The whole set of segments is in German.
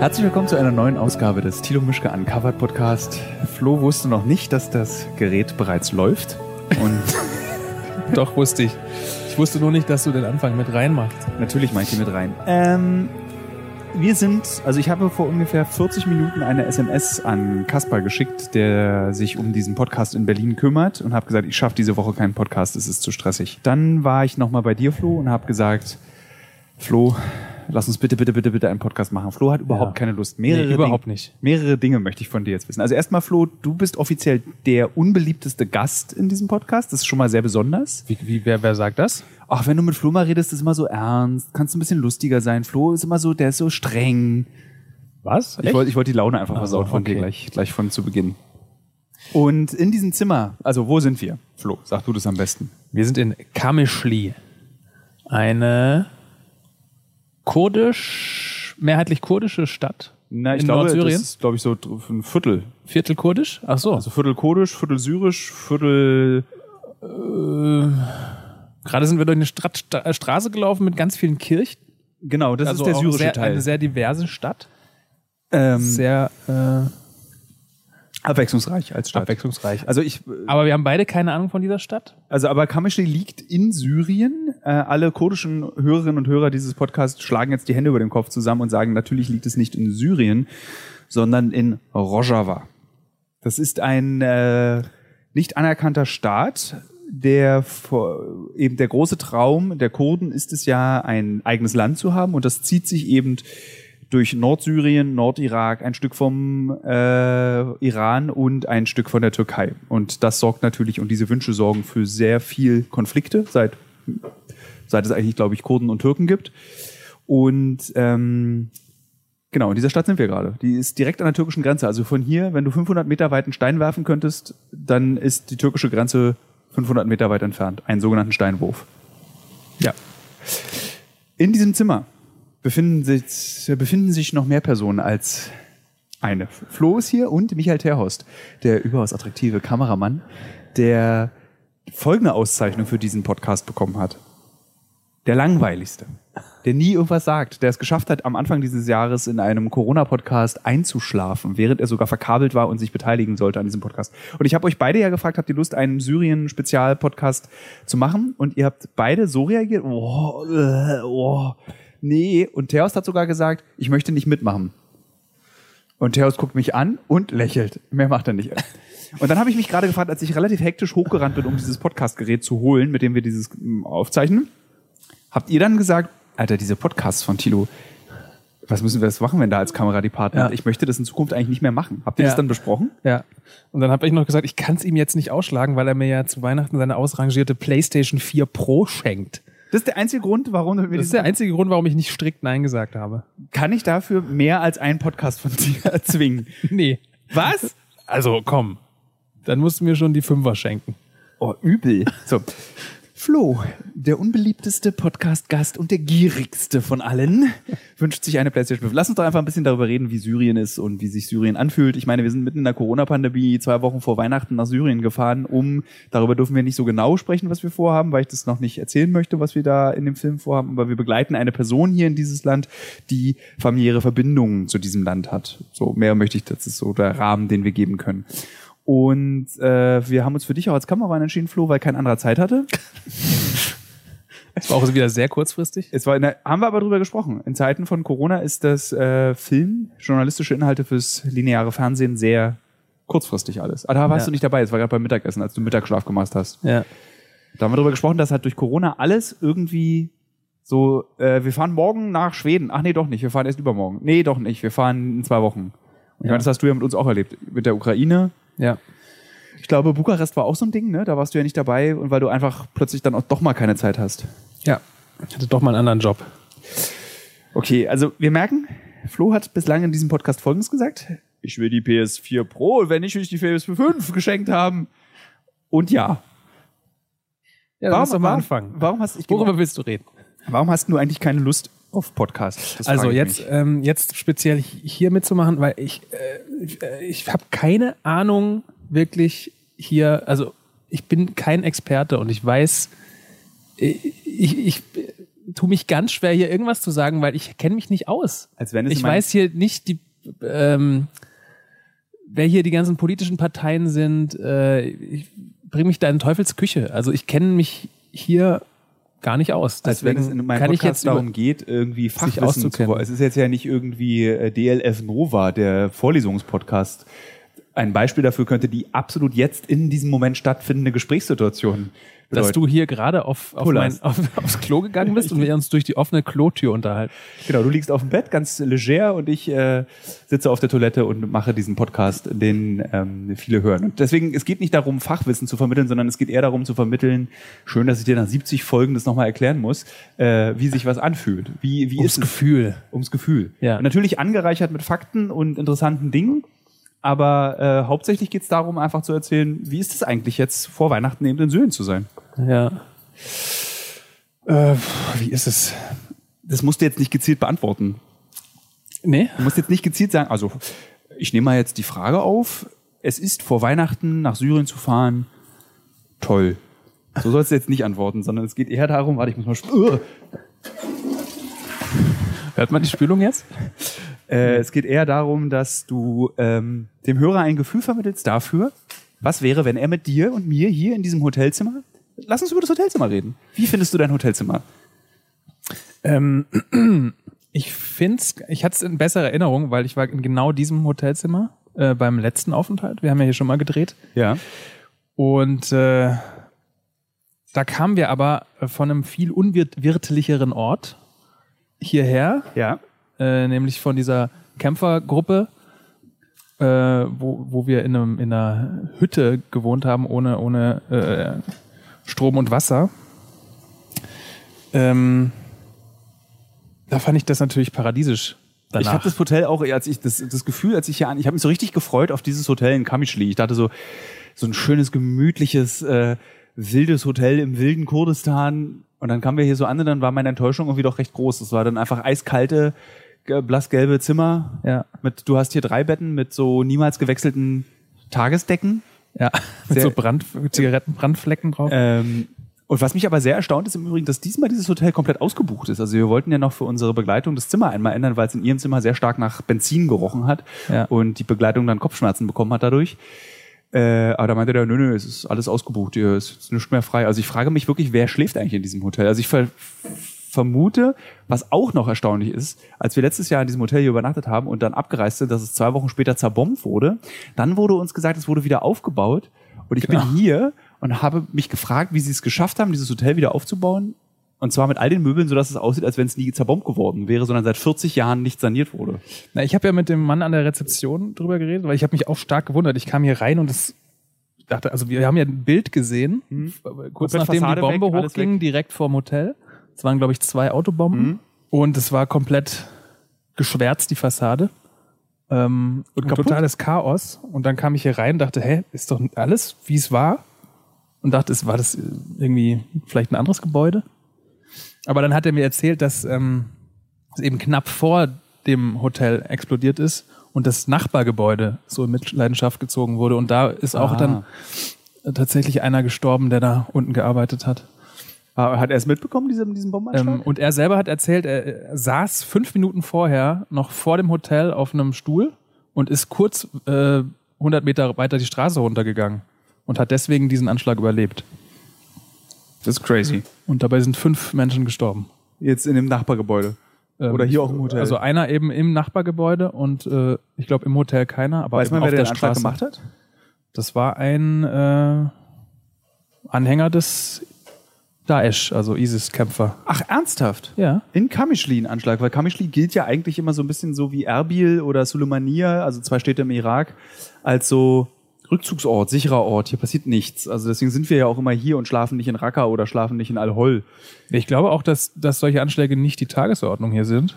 Herzlich willkommen zu einer neuen Ausgabe des Tilo Mischke Uncovered Podcast. Flo wusste noch nicht, dass das Gerät bereits läuft. Und Doch, wusste ich. Ich wusste nur nicht, dass du den Anfang mit reinmachst. natürlich mache ich die mit rein. Ähm, wir sind, also ich habe vor ungefähr 40 Minuten eine SMS an Kaspar geschickt, der sich um diesen Podcast in Berlin kümmert und habe gesagt, ich schaffe diese Woche keinen Podcast, es ist zu stressig. Dann war ich nochmal bei dir, Flo, und habe gesagt, Flo, lass uns bitte, bitte, bitte, bitte einen Podcast machen. Flo hat überhaupt Ja. keine Lust. Mehrere Nee, überhaupt Dinge, nicht. Mehrere Dinge möchte ich von dir jetzt wissen. Also erstmal, Flo, du bist offiziell der unbeliebteste Gast in diesem Podcast. Das ist schon mal sehr besonders. Wie, wie, wer, wer sagt das? Ach, wenn du mit Flo mal redest, ist immer so ernst. Kannst du ein bisschen lustiger sein. Flo ist immer so, der ist so streng. Was? Ich wollte ich wollte die Laune einfach Ach so, versaut von dir okay. gleich, gleich von zu Beginn. Und in diesem Zimmer, also wo sind wir? Flo, sag du das am besten. Wir sind in Kamischli. Eine kurdisch, mehrheitlich kurdische Stadt. Na, ich in glaube, Nordsyrien. das ist, glaube ich, so ein Viertel. Viertel kurdisch? Ach so. Also Viertel kurdisch, Viertel syrisch, Viertel... Gerade sind wir durch eine Strat Sta äh, Straße gelaufen mit ganz vielen Kirchen. Genau, das also ist der syrische sehr, Teil. Eine sehr diverse Stadt. ähm, Sehr äh, abwechslungsreich als Stadt. abwechslungsreich. Also ich, Aber wir haben beide keine Ahnung von dieser Stadt. also aber Kamischli liegt in Syrien. Äh, alle kurdischen Hörerinnen und Hörer dieses Podcasts schlagen jetzt die Hände über den Kopf zusammen und sagen, natürlich liegt es nicht in Syrien, sondern in Rojava. Das ist ein äh, nicht anerkannter Staat, der vor, eben der große Traum der Kurden ist es ja, ein eigenes Land zu haben und das zieht sich eben durch Nordsyrien, Nordirak, ein Stück vom äh, Iran und ein Stück von der Türkei. Und das sorgt natürlich, und diese Wünsche sorgen für sehr viel Konflikte, seit, seit es eigentlich, glaube ich, Kurden und Türken gibt. Und ähm, genau, in dieser Stadt sind wir gerade. Die ist direkt an der türkischen Grenze. Also von hier, wenn du 500 Meter weit einen Stein werfen könntest, dann ist die türkische Grenze 500 Meter weit entfernt. Einen sogenannten Steinwurf. Ja. In diesem Zimmer befinden sich, befinden sich noch mehr Personen als eine. Flo ist hier und Michael Terhorst, der überaus attraktive Kameramann, der folgende Auszeichnung für diesen Podcast bekommen hat. Der langweiligste, der nie irgendwas sagt, der es geschafft hat, am Anfang dieses Jahres in einem Corona-Podcast einzuschlafen, während er sogar verkabelt war und sich beteiligen sollte an diesem Podcast. Und ich habe euch beide ja gefragt, habt ihr Lust, einen Syrien-Spezial-Podcast zu machen? Und ihr habt beide so reagiert, oh, äh, oh, nee. Und Theos hat sogar gesagt, ich möchte nicht mitmachen. Und Theos guckt mich an und lächelt. Mehr macht er nicht. Und dann habe ich mich gerade gefragt, als ich relativ hektisch hochgerannt bin, um dieses Podcast-Gerät zu holen, mit dem wir dieses mm, aufzeichnen, habt ihr dann gesagt, Alter, diese Podcasts von Tilo, was müssen wir das machen, wenn da als Kamera die Partner Ja. Ich möchte das in Zukunft eigentlich nicht mehr machen. Habt ihr Ja. das dann besprochen? Ja. Und dann habe ich noch gesagt, ich kann es ihm jetzt nicht ausschlagen, weil er mir ja zu Weihnachten seine ausrangierte PlayStation 4 Pro schenkt. Das ist der einzige Grund, warum wir Das ist der einzige Grund, warum ich nicht strikt Nein gesagt habe. kann ich dafür mehr als einen Podcast von dir erzwingen. Nee. Was? Also komm. Dann musst du mir schon die Fünfer schenken. Oh, übel. So. Flo, der unbeliebteste Podcast-Gast und der gierigste von allen, wünscht sich eine PlayStation 5. Lass uns doch einfach ein bisschen darüber reden, wie Syrien ist und wie sich Syrien anfühlt. Ich meine, wir sind mitten in der Corona-Pandemie zwei Wochen vor Weihnachten nach Syrien gefahren, um, darüber dürfen wir nicht so genau sprechen, was wir vorhaben, weil ich das noch nicht erzählen möchte, was wir da in dem Film vorhaben. Aber wir begleiten eine Person hier in dieses Land, die familiäre Verbindungen zu diesem Land hat. So, mehr möchte ich, das ist so der Rahmen, den wir geben können. Und äh, wir haben uns für dich auch als Kameramann entschieden, Flo, weil kein anderer Zeit hatte. Das war auch wieder sehr kurzfristig. Es war der, haben wir aber drüber gesprochen. In Zeiten von Corona ist das äh, Film, journalistische Inhalte fürs lineare Fernsehen sehr kurzfristig alles. Ah, da warst Ja. du nicht dabei, es war gerade beim Mittagessen, als du Mittagsschlaf gemacht hast. Ja. Da haben wir drüber gesprochen, dass halt durch Corona alles irgendwie so, äh, wir fahren morgen nach Schweden. Ach nee, doch nicht, wir fahren erst übermorgen. Nee, doch nicht, wir fahren in zwei Wochen. Und ich Ja. meine, das hast du ja mit uns auch erlebt. Mit der Ukraine. Ja. Ich glaube, Bukarest war auch so ein Ding, ne? Da warst du ja nicht dabei und weil du einfach plötzlich dann auch doch mal keine Zeit hast. Ja. Ich hatte doch mal einen anderen Job. Okay, also wir merken, Flo hat bislang in diesem Podcast Folgendes gesagt. Ich will die PS4 Pro, wenn nicht, will ich die PS4 5 geschenkt haben. Und ja. Ja, Warum- lass doch mal warum- anfangen. warum hast- ich- Worüber willst du reden? Warum hast du eigentlich keine Lust auf Podcast? Das Also ich jetzt, ähm, jetzt speziell hier mitzumachen, weil ich, äh, ich, ich habe keine Ahnung wirklich hier, also ich bin kein Experte und ich weiß, ich, ich, tue mich ganz schwer, hier irgendwas zu sagen, weil ich kenne mich nicht aus. Als wenn es Ich weiß hier nicht die, ähm, wer hier die ganzen politischen Parteien sind. Äh, ich bringe mich da in Teufels Küche. Also ich kenne mich hier gar nicht aus. als wenn es in meinem kann Podcast darum geht, irgendwie Fachwissen zu. Es ist jetzt ja nicht irgendwie äh, DLF Nova, der Vorlesungspodcast. Ein Beispiel dafür könnte die absolut jetzt in diesem Moment stattfindende Gesprächssituation dass bedeuten. du hier gerade auf, auf, mein, auf, aufs Klo gegangen bist und wir uns durch die offene Klotür unterhalten. Genau, du liegst auf dem Bett, ganz leger, und ich äh, sitze auf der Toilette und mache diesen Podcast, den ähm, viele hören. Und deswegen, es geht nicht darum, Fachwissen zu vermitteln, sondern es geht eher darum zu vermitteln, schön, dass ich dir nach 70 Folgen das nochmal erklären muss, äh, wie sich was anfühlt. Wie, wie Ums ist es? Gefühl. Ums Gefühl. Ja. Und natürlich angereichert mit Fakten und interessanten Dingen. Aber äh, hauptsächlich geht es darum, einfach zu erzählen, wie ist es eigentlich jetzt vor Weihnachten eben in Söhnen zu sein? Ja. Äh, wie ist es? Das musst du jetzt nicht gezielt beantworten. Nee? Du musst jetzt nicht gezielt sagen, also ich nehme mal jetzt die Frage auf, es ist vor Weihnachten nach Syrien zu fahren, toll. So sollst du jetzt nicht antworten, sondern es geht eher darum, warte, ich muss mal Hört man die Spülung jetzt? Äh, es geht eher darum, dass du ähm, dem Hörer ein Gefühl vermittelst dafür, was wäre, wenn er mit dir und mir hier in diesem Hotelzimmer, lass uns über das Hotelzimmer reden. Wie findest du dein Hotelzimmer? Ähm, ich finde ich hatte es in besserer Erinnerung, weil ich war in genau diesem Hotelzimmer äh, beim letzten Aufenthalt. Wir haben ja hier schon mal gedreht. Ja. Und äh, da kamen wir aber äh, von einem viel unwirtlicheren Ort hierher, Ja. Äh, nämlich von dieser Kämpfergruppe, äh, wo, wo wir in, einem, in einer Hütte gewohnt haben, ohne, ohne äh, Strom und Wasser. Ähm, da fand ich das natürlich paradiesisch. Danach. Ich habe das Hotel auch, als ich das, das Gefühl, als ich hier an, ich habe mich so richtig gefreut auf dieses Hotel in Kamischli. Ich dachte so, so ein schönes, gemütliches, äh, wildes Hotel im wilden Kurdistan. Und dann kamen wir hier so an und dann war meine Enttäuschung irgendwie doch recht groß. Es war dann einfach eiskalte, blassgelbe Zimmer. Ja. Mit, du hast hier drei Betten mit so niemals gewechselten Tagesdecken. ja, mit Sehr- so Brand, Zigarettenbrandflecken drauf. Ähm, und was mich aber sehr erstaunt ist im Übrigen, dass diesmal dieses Hotel komplett ausgebucht ist. Also wir wollten ja noch für unsere Begleitung das Zimmer einmal ändern, weil es in ihrem Zimmer sehr stark nach Benzin gerochen hat Ja. und die Begleitung dann Kopfschmerzen bekommen hat dadurch. Äh, aber da meinte der, nö, nö, es ist alles ausgebucht, hier ist nichts mehr frei. Also ich frage mich wirklich, wer schläft eigentlich in diesem Hotel? Also ich ver vermute, was auch noch erstaunlich ist, als wir letztes Jahr in diesem Hotel hier übernachtet haben und dann abgereist sind, dass es zwei Wochen später zerbombt wurde, dann wurde uns gesagt, es wurde wieder aufgebaut und ich Genau. bin hier und habe mich gefragt, wie sie es geschafft haben, dieses Hotel wieder aufzubauen. Und zwar mit all den Möbeln, sodass es aussieht, als wenn es nie zerbombt geworden wäre, sondern seit 40 Jahren nicht saniert wurde. Na, ich habe ja mit dem Mann an der Rezeption drüber geredet, weil ich habe mich auch stark gewundert. Ich kam hier rein und es dachte, also wir haben ja ein Bild gesehen, kurz Mhm. Komplett nachdem die Fassade Bombe weg, hochging, direkt vorm Hotel. Es waren, glaube ich, zwei Autobomben Mhm. und es war komplett geschwärzt, die Fassade. Ähm, und kaputt? totales Chaos. Und dann kam ich hier rein, dachte, hä, ist doch alles, wie es war? Und dachte, es war das irgendwie vielleicht ein anderes Gebäude? Aber dann hat er mir erzählt, dass ähm, es eben knapp vor dem Hotel explodiert ist und das Nachbargebäude so in Mitleidenschaft gezogen wurde. Und da ist auch Ah. dann tatsächlich einer gestorben, der da unten gearbeitet hat. Ah, Hat er es mitbekommen, diesen, diesen Bombenanschlag? Ähm, und er selber hat erzählt, er, saß fünf Minuten vorher noch vor dem Hotel auf einem Stuhl und ist kurz äh, 100 Meter weiter die Straße runtergegangen und hat deswegen diesen Anschlag überlebt. das ist crazy. Und dabei sind fünf Menschen gestorben. Jetzt in dem Nachbargebäude. Ähm, Oder hier auch im Hotel. Also einer eben im Nachbargebäude und äh, ich glaube im Hotel keiner, aber Weiß man, auf wer der den Anschlag Straße. gemacht hat? Das war ein äh, Anhänger des Daesh, also ISIS-Kämpfer. Ach, ernsthaft? Ja. In Kamischli ein Anschlag, weil Kamischli gilt ja eigentlich immer so ein bisschen so wie Erbil oder Suleimania, also zwei Städte im Irak, als so Rückzugsort, sicherer Ort. Hier passiert nichts. Also deswegen sind wir ja auch immer hier und schlafen nicht in Raqqa oder schlafen nicht in Al-Hol. Ich glaube auch, dass, dass solche Anschläge nicht die Tagesordnung hier sind.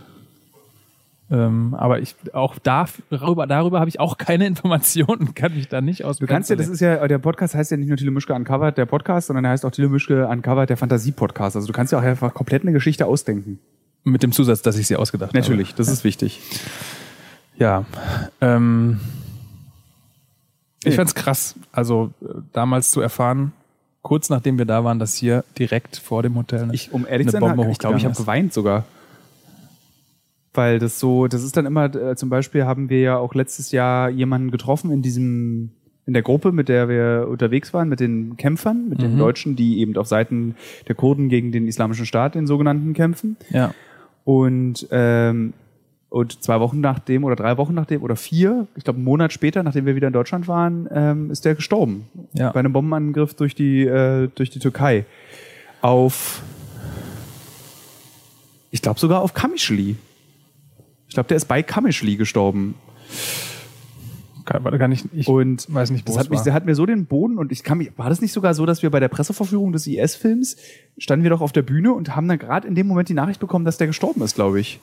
Ähm, aber ich auch da, darüber, darüber habe ich auch keine Informationen, kann mich da nicht aus. Du kannst ja, das ist ja, der Podcast heißt ja nicht nur Thilo Mischke Uncovered, der Podcast, sondern er heißt auch Thilo Mischke Uncovered, der Fantasie-Podcast. Also du kannst ja auch einfach komplett eine Geschichte ausdenken. mit dem Zusatz, dass ich sie ausgedacht Natürlich, das ist wichtig. habe. Ja. Ähm, ich fand's krass, also äh, damals zu erfahren, kurz nachdem wir da waren, dass hier direkt vor dem Hotel eine, Ich, um ehrlich eine zu sein, Bombe ich glaube, ich habe geweint sogar. Weil das so, das ist dann immer, äh, zum Beispiel haben wir ja auch letztes Jahr jemanden getroffen in diesem, in der Gruppe, mit der wir unterwegs waren, mit den Kämpfern, mit den Mhm. Deutschen, die eben auf Seiten der Kurden gegen den Islamischen Staat, den sogenannten, kämpfen. Ja. Und, ähm, und zwei Wochen nachdem oder drei Wochen nachdem oder vier, ich glaube einen Monat später, nachdem wir wieder in Deutschland waren, ähm, ist der gestorben. Ja. Bei einem Bombenangriff durch die, äh, durch die Türkei. Auf, ich glaube sogar auf Kamischli. Ich glaube, der ist bei Kamischli gestorben. Kann, kann ich, ich Und weiß nicht, wo das es hat, mich, war. der hat mir so den Boden und ich kann mich, war das nicht sogar so, dass wir bei der Presseverführung des IS-Films standen wir doch auf der Bühne und haben dann gerade in dem Moment die Nachricht bekommen, dass der gestorben ist, glaube ich.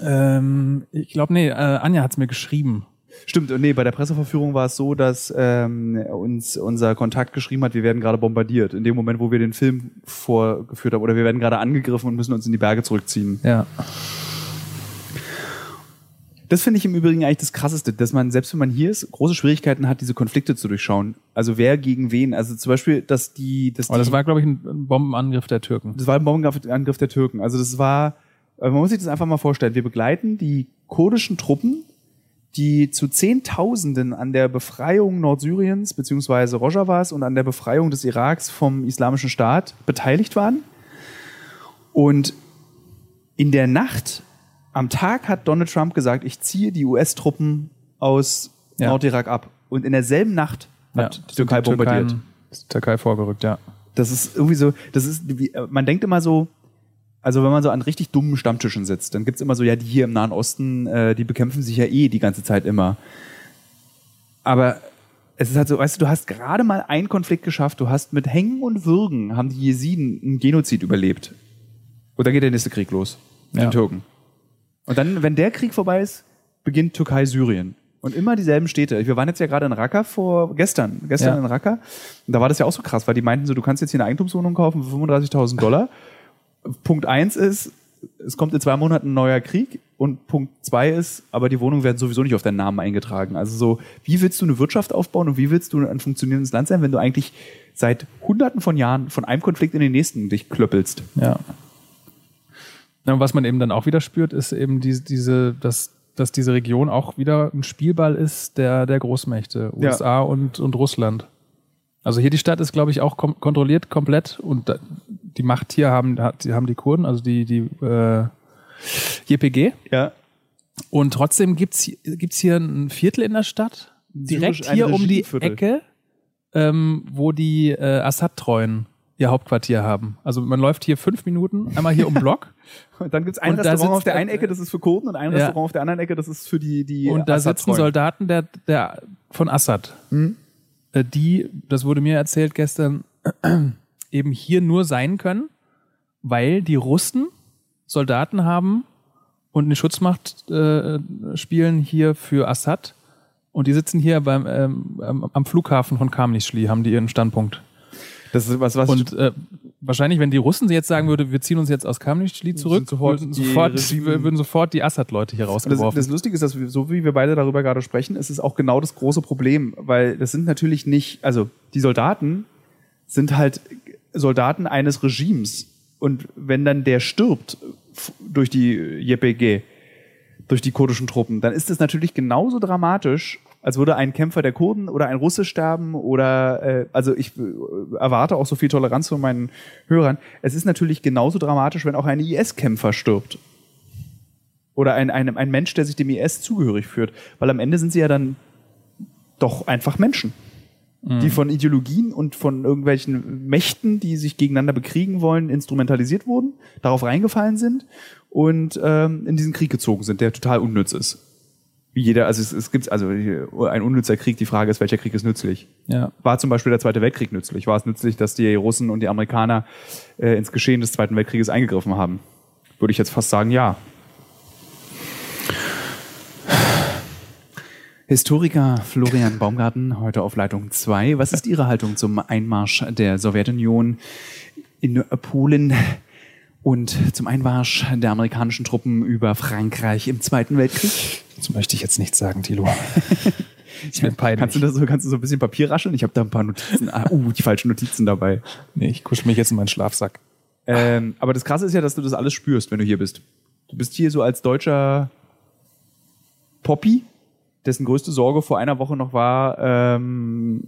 Ähm, ich glaube, nee, äh, Anja hat's mir geschrieben. Stimmt, und nee, bei der Presseverführung war es so, dass ähm, uns unser Kontakt geschrieben hat, wir werden gerade bombardiert. In dem Moment, wo wir den Film vorgeführt haben, oder wir werden gerade angegriffen und müssen uns in die Berge zurückziehen. Ja. Das finde ich im Übrigen eigentlich das Krasseste, dass man, selbst wenn man hier ist, große Schwierigkeiten hat, diese Konflikte zu durchschauen. Also wer gegen wen. Also zum Beispiel, dass die, dass Aber die, das war, glaube ich, ein Bombenangriff der Türken. das war ein Bombenangriff der Türken. Also das war, äh, man muss sich das einfach mal vorstellen. Wir begleiten die kurdischen Truppen, die zu Zehntausenden an der Befreiung Nordsyriens beziehungsweise Rojavas und an der Befreiung des Iraks vom Islamischen Staat beteiligt waren. Und in der Nacht, am Tag hat Donald Trump gesagt, ich ziehe die US-Truppen aus Ja. Nordirak ab. Und in derselben Nacht hat die Türkei bombardiert. Die Türkei vorgerückt, ja. Das ist irgendwie so, das ist, man denkt immer so, also wenn man so an richtig dummen Stammtischen sitzt, dann gibt's immer so, ja, die hier im Nahen Osten, äh, die bekämpfen sich ja eh die ganze Zeit immer. Aber es ist halt so, weißt du, du hast gerade mal einen Konflikt geschafft, du hast mit Hängen und Würgen haben die Jesiden einen Genozid überlebt. Und dann geht der nächste Krieg los. Mit Ja. den Türken. Und dann, wenn der Krieg vorbei ist, beginnt Türkei-Syrien. Und immer dieselben Städte. Wir waren jetzt ja gerade in Raqqa vor gestern, gestern Ja. in Raqqa. Und da war das ja auch so krass, weil die meinten so, du kannst jetzt hier eine Eigentumswohnung kaufen für 35.000 Dollar. Punkt eins ist, es kommt in zwei Monaten ein neuer Krieg. Und Punkt zwei ist, aber die Wohnungen werden sowieso nicht auf deinen Namen eingetragen. Also so, wie willst du eine Wirtschaft aufbauen und wie willst du ein funktionierendes Land sein, wenn du eigentlich seit hunderten von Jahren von einem Konflikt in den nächsten dich klöppelst? Ja. Und was man eben dann auch wieder spürt, ist eben diese, diese, dass, dass diese Region auch wieder ein Spielball ist der, der Großmächte, Ja. USA und, und Russland. Also hier die Stadt ist, glaube ich, auch kom kontrolliert komplett und da, die Macht hier haben, hat- die haben die Kurden, also die, die äh, JPG. Ja. Und trotzdem gibt's gibt's hier ein Viertel in der Stadt, direkt hier um die. Ecke, ähm, wo die äh, Assad-Treuen ihr Hauptquartier haben. Also man läuft hier fünf Minuten, einmal hier um Block Und dann gibt's ein Und Restaurant auf der einen Ecke, das ist für Kurden, und ein Ja. Restaurant auf der anderen Ecke, das ist für die, die und da sitzen. Soldaten der, der von Assad, Mhm. die, das wurde mir erzählt gestern, eben hier nur sein können, weil die Russen Soldaten haben und eine Schutzmacht äh, spielen hier für Assad. Und die sitzen hier beim, ähm, am- am Flughafen von Kamnischli, haben die ihren Standpunkt. Das ist was, was Und äh, wahrscheinlich, wenn die Russen jetzt sagen würden, wir ziehen uns jetzt aus Kamnischli zurück, sofort würden, die sofort, Regime- würden sofort die Assad-Leute hier das, rausgeworfen. das Lustige ist, dass wir, so wie wir beide darüber gerade sprechen, ist es auch genau das große Problem, weil das sind natürlich nicht, also die Soldaten sind halt Soldaten eines Regimes. Und wenn dann der stirbt durch die JPG, durch die kurdischen Truppen, dann ist es natürlich genauso dramatisch, als würde ein Kämpfer der Kurden oder ein Russe sterben oder äh, also ich äh, erwarte auch so viel Toleranz von meinen Hörern. Es ist natürlich genauso dramatisch, wenn auch ein IS-Kämpfer stirbt. Oder ein, ein, ein Mensch, der sich dem IS zugehörig führt. Weil am Ende sind sie ja dann doch einfach Menschen. Die von Ideologien und von irgendwelchen Mächten, die sich gegeneinander bekriegen wollen, instrumentalisiert wurden, darauf reingefallen sind und ähm, in diesen Krieg gezogen sind, der total unnütz ist. Wie jeder, also es, es gibt also ein unnützer Krieg, die Frage ist, welcher Krieg ist nützlich? ja. War zum Beispiel der Zweite Weltkrieg nützlich? War es nützlich, dass die Russen und die Amerikaner äh, ins Geschehen des Zweiten Weltkrieges eingegriffen haben? Würde ich jetzt fast sagen, ja. Historiker Florian Baumgarten, heute auf Leitung 2. Was ist Ihre Haltung zum Einmarsch der Sowjetunion in Polen und zum Einmarsch der amerikanischen Truppen über Frankreich im Zweiten Weltkrieg? Dazu möchte ich jetzt nichts sagen, Thilo. Ist mir peinlich. Kannst du das so, kannst du so ein bisschen Papier rascheln? Ich habe da ein paar Notizen. Ah, uh, die falschen Notizen dabei. Nee, ich kuschel mich jetzt in meinen Schlafsack. Ähm, aber das Krasse ist ja, dass du das alles spürst, wenn du hier bist. Du bist hier so als deutscher Poppy, dessen größte Sorge vor einer Woche noch war, ähm,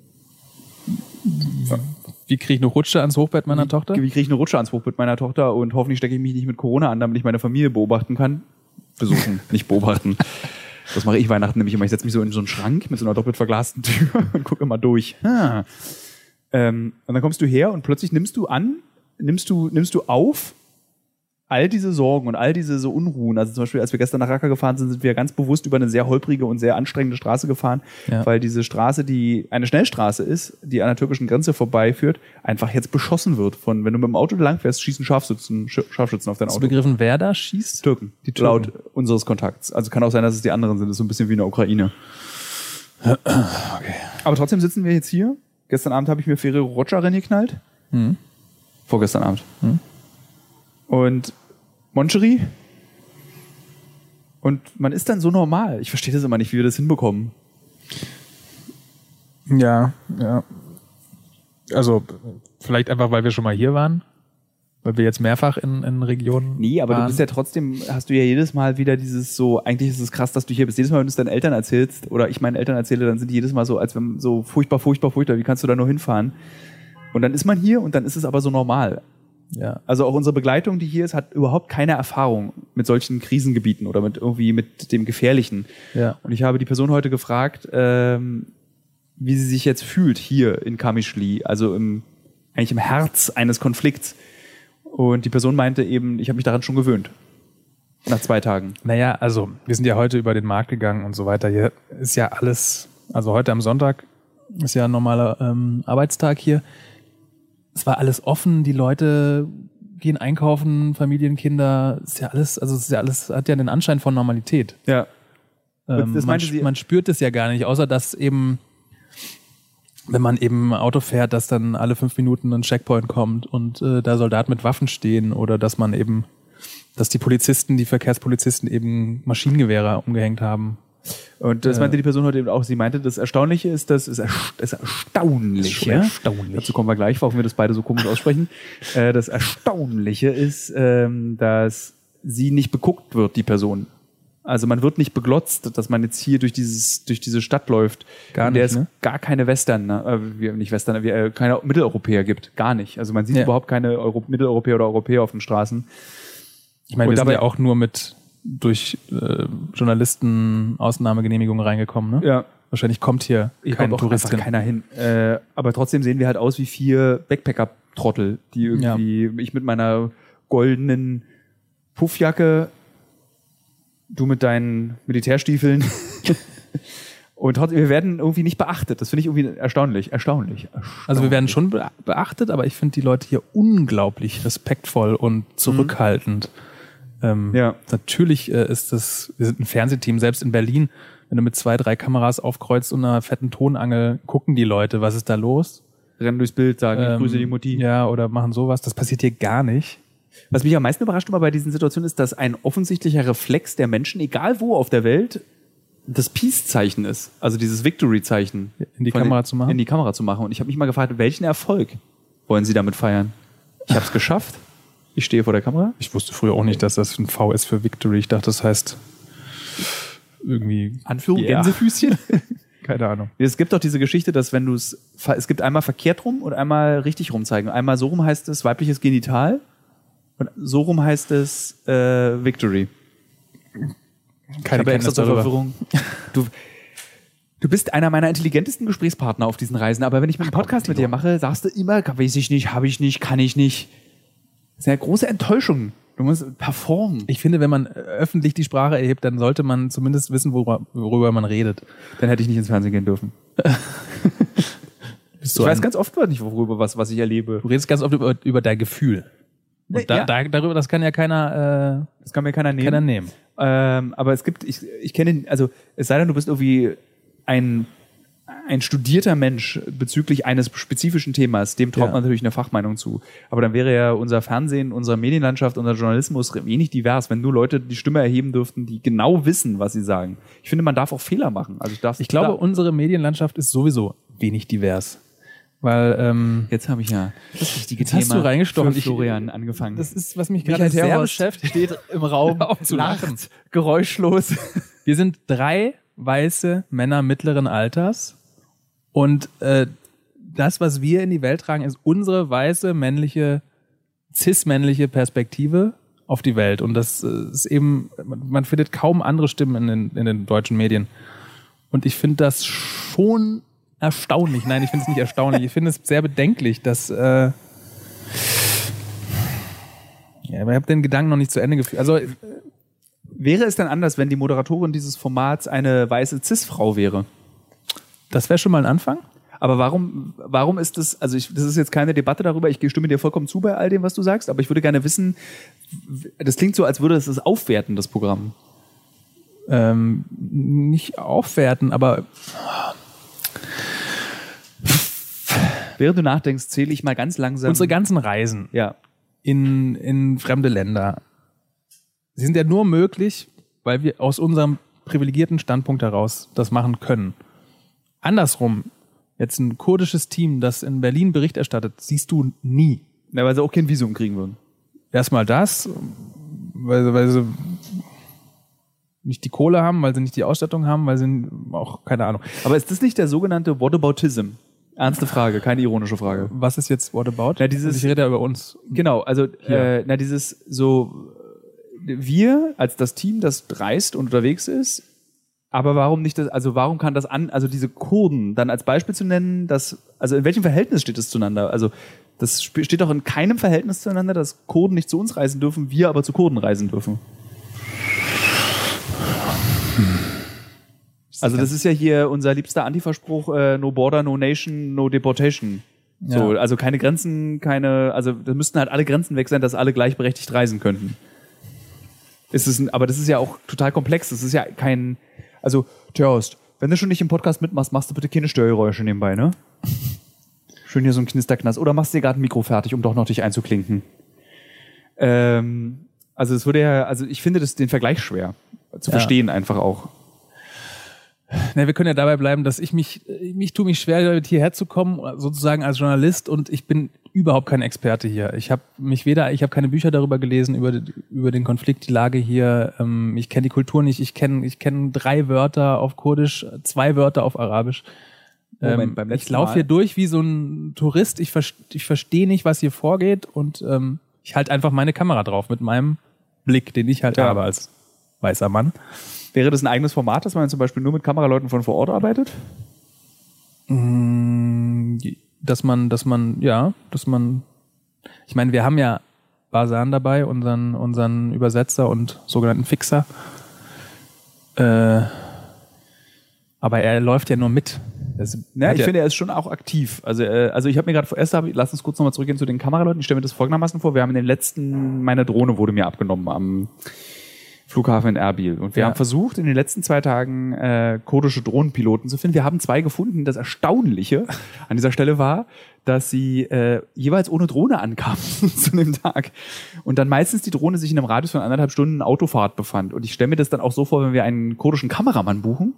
Wie kriege ich eine Rutsche ans Hochbett meiner Tochter? wie kriege ich eine Rutsche ans Hochbett meiner Tochter und hoffentlich stecke ich mich nicht mit Corona an, damit ich meine Familie beobachten kann. Besuchen, nicht beobachten. Das mache ich Weihnachten nämlich immer. Ich setze mich so in so einen Schrank mit so einer doppelt verglasten Tür und gucke immer durch. Ah. Ähm, und dann kommst du her und plötzlich nimmst du an, nimmst du, nimmst du auf all diese Sorgen und all diese so Unruhen. Also zum Beispiel, als wir gestern nach Raqqa gefahren sind, sind wir ganz bewusst über eine sehr holprige und sehr anstrengende Straße gefahren, Ja. weil diese Straße, die eine Schnellstraße ist, die an der türkischen Grenze vorbeiführt, einfach jetzt beschossen wird. Von wenn du mit dem Auto lang fährst, schießen Scharfschützen, Sch- Scharfschützen auf dein Hast du Auto. begriffen, wer da schießt? Türken, Die Türken. laut unseres Kontakts. Also kann auch sein, dass es die anderen sind. Das ist so ein bisschen wie in der Ukraine. Aber trotzdem sitzen wir jetzt hier. Gestern Abend habe ich mir Ferrero Rocher reingeknallt. Hm. Vorgestern Abend. Und Moncherie. Und man ist dann so normal. Ich verstehe das immer nicht, wie wir das hinbekommen. Ja, ja. Also vielleicht einfach, weil wir schon mal hier waren, weil wir jetzt mehrfach in, in Regionen. Nee, aber waren. du bist ja trotzdem, hast du ja jedes Mal wieder dieses so, eigentlich ist es krass, dass du hier bist. Jedes Mal, wenn du es deinen Eltern erzählst oder ich meinen Eltern erzähle, dann sind die jedes Mal so, als wenn so furchtbar, furchtbar, furchtbar, wie kannst du da nur hinfahren? Und dann ist man hier und dann ist es aber so normal. Ja. Also auch unsere Begleitung, die hier ist, hat überhaupt keine Erfahrung mit solchen Krisengebieten oder mit irgendwie mit dem Gefährlichen. Ja. Und ich habe die Person heute gefragt, ähm, wie sie sich jetzt fühlt hier in Kamischli, also im, eigentlich im Herz eines Konflikts. Und die Person meinte eben, ich habe mich daran schon gewöhnt. Nach zwei Tagen. Naja, also wir sind ja heute über den Markt gegangen und so weiter. Hier ist ja alles, also heute am Sonntag ist ja ein normaler ähm, Arbeitstag hier. Es war alles offen, die Leute gehen einkaufen, Familien, Kinder, ist ja alles, also es ist ja alles, hat ja den Anschein von Normalität. Ja. Ähm, man, man spürt es ja gar nicht, außer dass eben, wenn man eben Auto fährt, dass dann alle fünf Minuten ein Checkpoint kommt und äh, da Soldaten mit Waffen stehen oder dass man eben, dass die Polizisten, die Verkehrspolizisten eben Maschinengewehre umgehängt haben. Und das Ja. meinte die Person heute eben auch. Sie meinte, das Erstaunliche ist, dass es das Erstaunliche. erstaunlich. Dazu kommen wir gleich, warum wir das beide so komisch aussprechen. äh, das Erstaunliche ist, ähm, dass sie nicht beguckt wird, die Person. Also man wird nicht beglotzt, dass man jetzt hier durch dieses durch diese Stadt läuft. Gar in der nicht, es ne? gar keine Western, äh, wir- nicht Western, äh, keine Mitteleuropäer gibt, gar nicht. Also man sieht Ja. überhaupt keine Euro Mitteleuropäer oder Europäer auf den Straßen. Ich meine, Und wir sind dabei- ja auch nur mit durch äh, Journalisten Ausnahmegenehmigung reingekommen, ne? Ja. Wahrscheinlich kommt hier Hier kein Tourist hin. keiner hin. Äh, aber trotzdem sehen wir halt aus wie vier Backpacker-Trottel, die irgendwie, ich mit meiner goldenen Puffjacke, du mit deinen Militärstiefeln. Und trotzdem, wir werden irgendwie nicht beachtet. Das finde ich irgendwie erstaunlich. Erstaunlich. Also wir werden schon be- beachtet, aber ich finde die Leute hier unglaublich respektvoll und zurückhaltend. Ähm, Ja. Natürlich äh, ist das, wir sind ein Fernsehteam, selbst in Berlin, wenn du mit zwei, drei Kameras aufkreuzt und einer fetten Tonangel, gucken die Leute, was ist da los? Rennen durchs Bild, sagen, ich Ähm, grüße die Mutti. Ja, oder machen sowas. Das passiert hier gar nicht. Was mich am meisten überrascht immer bei diesen Situationen ist, dass ein offensichtlicher Reflex der Menschen, egal wo auf der Welt, das Peace-Zeichen ist. Also dieses Victory-Zeichen. In die Kamera den- zu machen? In die Kamera zu machen. Und ich habe mich mal gefragt, welchen Erfolg wollen Sie damit feiern? Ich habe es geschafft. Ich stehe vor der Kamera. Ich wusste früher auch nicht, dass das ein V ist für Victory. Ich dachte, das heißt irgendwie Anführung, Yeah. Gänsefüßchen. Keine Ahnung. Es gibt doch diese Geschichte, dass wenn du es, es gibt einmal verkehrt rum und einmal richtig rum zeigen. Einmal so rum heißt es weibliches Genital und so rum heißt es äh, Victory. Keine Ich extra zur. Verwirrung. Du, du bist einer meiner intelligentesten Gesprächspartner auf diesen Reisen, aber wenn ich einen Podcast mit dir mache, sagst du immer, weiß ich nicht, habe ich nicht, kann ich nicht. Das ist eine große Enttäuschung. Du musst performen. Ich finde, wenn man äh, öffentlich die Sprache erhebt, dann sollte man zumindest wissen, worüber, worüber man redet. Dann hätte ich nicht ins Fernsehen gehen dürfen. Ich weiß ganz oft nicht, worüber was, was ich erlebe. du redest ganz oft über, über dein Gefühl. Nee, Und da, ja. da, darüber, das kann ja keiner, Das kann mir keiner äh, nehmen. keiner nehmen. Ähm, aber es gibt, ich, ich kenne, also es sei denn, du bist irgendwie ein ein studierter Mensch bezüglich eines spezifischen Themas, dem traut Ja. man natürlich eine Fachmeinung zu. Aber dann wäre ja unser Fernsehen, unsere Medienlandschaft, unser Journalismus wenig divers, wenn nur Leute die Stimme erheben dürften, die genau wissen, was sie sagen. Ich finde, man darf auch Fehler machen. Also ich darf. Ich glaube, unsere Medienlandschaft ist sowieso wenig divers. Weil ähm, jetzt habe ich ja das richtige Jetzt hast du reingestochen. für Ich- Florian angefangen. das ist, was mich gerade sehr beschäftigt. steht im Raum, zu lachen. geräuschlos. Wir sind drei weiße Männer mittleren Alters und äh, das, was wir in die Welt tragen, ist unsere weiße, männliche, cis-männliche Perspektive auf die Welt. Und das äh, ist eben, man findet kaum andere Stimmen in den, in den deutschen Medien. Und ich finde das schon erstaunlich. Nein, ich finde es nicht erstaunlich. Ich finde es sehr bedenklich, dass. Äh, ja, aber ich habe den Gedanken noch nicht zu Ende geführt. Also Wäre es denn anders, wenn die Moderatorin dieses Formats eine weiße Cis-Frau wäre? Das wäre schon mal ein Anfang. Aber warum, warum ist das, also ich, das ist jetzt keine Debatte darüber, ich stimme dir vollkommen zu bei all dem, was du sagst, aber ich würde gerne wissen, das klingt so, als würde es das aufwerten, das Programm. ähm, nicht aufwerten, aber Während du nachdenkst, zähle ich mal ganz langsam. unsere ganzen Reisen ja. in, in fremde Länder, sie sind ja nur möglich, weil wir aus unserem privilegierten Standpunkt heraus das machen können. Andersrum, jetzt ein kurdisches Team, das in Berlin Bericht erstattet, siehst du nie. ja, weil sie auch kein Visum kriegen würden. Erstmal das, weil, weil sie nicht die Kohle haben, weil sie nicht die Ausstattung haben, weil sie auch, keine Ahnung. Aber ist das nicht der sogenannte Whataboutism? Ernste Frage, keine ironische Frage. Was ist jetzt What About? Ja, dieses- Also ich rede ja über uns. Genau, also äh, na dieses so wir als das Team, das reist und unterwegs ist, aber warum nicht das, also warum kann das an, also diese Kurden dann als Beispiel zu nennen, dass, also in welchem Verhältnis steht es zueinander? Also das steht doch in keinem Verhältnis zueinander, dass Kurden nicht zu uns reisen dürfen, wir aber zu Kurden reisen dürfen. Also das ist ja hier unser liebster Antifa-Spruch, äh, no border, no nation, no deportation. So, Ja. also keine Grenzen, keine, also da müssten halt alle Grenzen weg sein, dass alle gleichberechtigt reisen könnten. Ist es aber das ist ja auch total komplex. Das ist ja kein, also Thorst, wenn du schon nicht im Podcast mitmachst, machst du bitte keine Störgeräusche nebenbei, ne? Schön hier so ein Knisterknass. Oder machst dir gerade ein Mikro fertig, um doch noch dich einzuklinken. Ähm, also es würde ja, also ich finde das den Vergleich schwer zu Ja. verstehen einfach auch. Ne, wir können ja dabei bleiben, dass ich mich, mich tue mich schwer, damit hierher zu kommen, sozusagen als Journalist und ich bin überhaupt kein Experte hier. Ich habe mich weder, ich habe keine Bücher darüber gelesen, über, über den Konflikt, die Lage hier. Ähm, ich kenne die Kultur nicht. Ich kenne ich kenn drei Wörter auf Kurdisch, zwei Wörter auf Arabisch. Moment, ähm, beim ich letzten laufe Mal- hier durch wie so ein Tourist. Ich, vers ich verstehe nicht, was hier vorgeht und ähm, ich halte einfach meine Kamera drauf mit meinem Blick, den ich halt Ja. habe als weißer Mann. Wäre das ein eigenes Format, dass man zum Beispiel nur mit Kameraleuten von vor Ort arbeitet? dass man, dass man, ja, dass man, ich meine, wir haben ja Basan dabei, unseren, unseren Übersetzer und sogenannten Fixer. Äh, aber er läuft ja nur mit. Das, hat ich ja- finde, er ist schon auch aktiv. Also, äh, also ich habe mir gerade erst, hab, lass uns kurz nochmal zurückgehen zu den Kameraleuten. Ich stelle mir das folgendermaßen vor. Wir haben in den letzten, meine Drohne wurde mir abgenommen am Flughafen in Erbil. Und wir Ja. haben versucht, in den letzten zwei Tagen äh, kurdische Drohnenpiloten zu finden. Wir haben zwei gefunden. Das Erstaunliche an dieser Stelle war, dass sie äh, jeweils ohne Drohne ankamen zu dem Tag. Und dann meistens die Drohne sich in einem Radius von anderthalb Stunden Autofahrt befand. Und ich stelle mir das dann auch so vor, wenn wir einen kurdischen Kameramann buchen,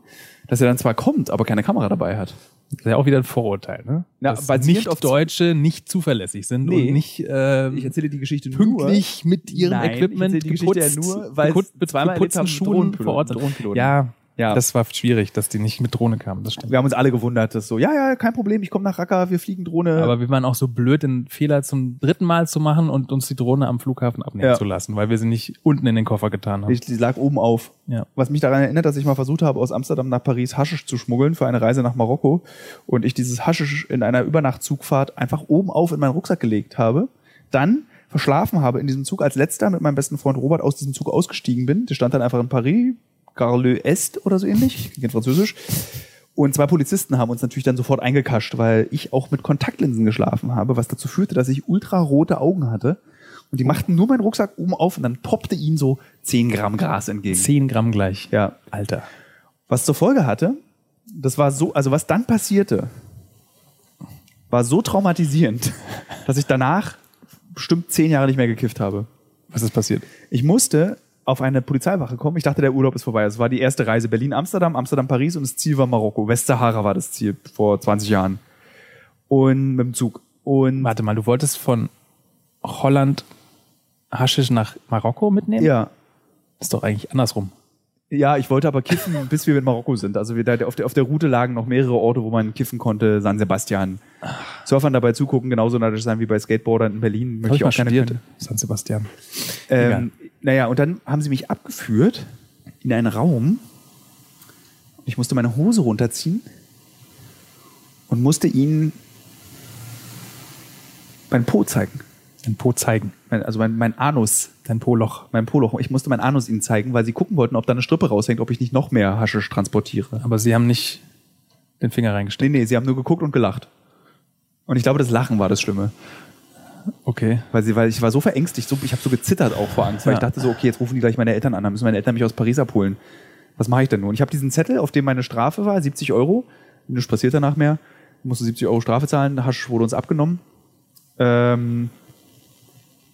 dass er dann zwar kommt, aber keine Kamera dabei hat. das ist ja auch wieder ein Vorurteil, ne? Ja, Dass basierend nicht auf- Deutsche nicht zuverlässig sind Nee. und nicht äh, Ich erzähle die Geschichte pünktlich mit ihrem Nein, Equipment ich erzähle die Geschichte ja geputzt, nur, weil geputzt, zweimal haben, Schuhen vor Ort. Drohnenpiloten. Ja, Ja. das war schwierig, dass die nicht mit Drohne kamen. Das stimmt. Wir haben uns alle gewundert, dass so, ja, ja, kein Problem, ich komme nach Raqqa, wir fliegen Drohne. Aber wir waren auch so blöd, den Fehler zum dritten Mal zu machen und uns die Drohne am Flughafen abnehmen Ja. zu lassen, weil wir sie nicht unten in den Koffer getan haben. die lag oben auf. Ja. Was mich daran erinnert, dass ich mal versucht habe, aus Amsterdam nach Paris Haschisch zu schmuggeln für eine Reise nach Marokko und ich dieses Haschisch in einer Übernachtzugfahrt einfach oben auf in meinen Rucksack gelegt habe, dann verschlafen habe in diesem Zug, als letzter mit meinem besten Freund Robert aus diesem Zug ausgestiegen bin. Der stand dann einfach in Paris, Gare le Est oder so ähnlich, ich Französisch. Und zwei Polizisten haben uns natürlich dann sofort eingekascht, weil ich auch mit Kontaktlinsen geschlafen habe, was dazu führte, dass ich ultrarote Augen hatte. Und die machten nur meinen Rucksack oben auf und dann poppte ihnen so 10 Gramm Gras entgegen. 10 Gramm gleich. Ja. Alter. Was zur Folge hatte, das war so, also was dann passierte, war so traumatisierend, dass ich danach bestimmt zehn Jahre nicht mehr gekifft habe. Was ist passiert? Ich musste auf eine Polizeiwache kommen. Ich dachte, der Urlaub ist vorbei. Es war die erste Reise Berlin-Amsterdam, Amsterdam-Paris und das Ziel war Marokko. Westsahara war das Ziel vor 20 Jahren. Und mit dem Zug. Und Warte mal, du wolltest von Holland Haschisch nach Marokko mitnehmen? ja, Ist doch eigentlich andersrum. Ja, ich wollte aber kiffen, bis wir in Marokko sind. Also wir da auf der, auf der Route lagen noch mehrere Orte, wo man kiffen konnte. San Sebastian. Surfern dabei zugucken, genauso neidisch sein wie bei Skateboardern in Berlin. Hab ich mal gerne studiert. können. San Sebastian. Ähm, naja, und dann haben sie mich abgeführt in einen Raum. Ich musste meine Hose runterziehen und musste ihnen mein Po zeigen. Den Po zeigen. Also mein, mein Anus. Dein Po-Loch. Mein Poloch. Ich musste mein Anus ihnen zeigen, weil sie gucken wollten, ob da eine Strippe raushängt, ob ich nicht noch mehr Haschisch transportiere. Aber sie haben nicht den Finger reingesteckt. Nee, nee, sie haben nur geguckt und gelacht. Und ich glaube, das Lachen war das Schlimme. Okay. Weil, sie, weil ich war so verängstigt, so, ich habe so gezittert auch vor Angst, weil Ja. ich dachte so, okay, jetzt rufen die gleich meine Eltern an, dann müssen meine Eltern mich aus Paris abholen. Was mache ich denn nun? Ich habe diesen Zettel, auf dem meine Strafe war, 70 Euro. Nichts passiert danach mehr. Ich musste 70 Euro Strafe zahlen, Hasch wurde uns abgenommen. Ähm,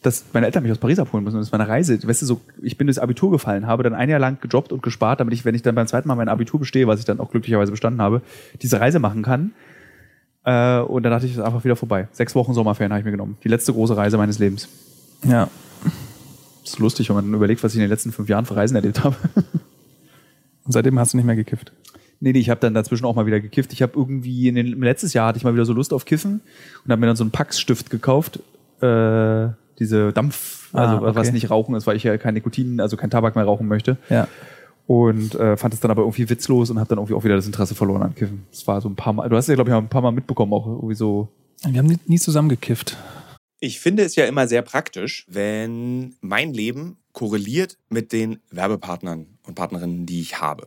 dass meine Eltern mich aus Paris abholen müssen. Das war eine Reise. Weißt du, so, ich bin durchs Abitur gefallen, habe dann ein Jahr lang gejobbt und gespart, damit ich, wenn ich dann beim zweiten Mal mein Abitur bestehe, was ich dann auch glücklicherweise bestanden habe, diese Reise machen kann. Äh, und dann dachte ich, das ist einfach wieder vorbei. Sechs Wochen Sommerferien habe ich mir genommen. Die letzte große Reise meines Lebens. Ja. Das ist lustig, wenn man dann überlegt, was ich in den letzten fünf Jahren für Reisen erlebt habe. Und seitdem hast du nicht mehr gekifft. nee, nee, ich habe dann dazwischen auch mal wieder gekifft. Ich habe irgendwie, in den, letztes Jahr hatte ich mal wieder so Lust auf Kiffen und habe mir dann so einen Pax-Stift gekauft. Äh, diese Dampf, Ah, also was okay. nicht rauchen ist, weil ich ja kein Nikotin, also kein Tabak mehr rauchen möchte. Ja. Und äh, fand es dann aber irgendwie witzlos und habe dann irgendwie auch wieder das Interesse verloren an Kiffen. Das war so ein paar Mal, du hast ja, glaube ich, auch ein paar Mal mitbekommen, auch irgendwie so. Wir haben nie, nie zusammen gekifft. Ich finde es ja immer sehr praktisch, wenn mein Leben korreliert mit den Werbepartnern und Partnerinnen, die ich habe.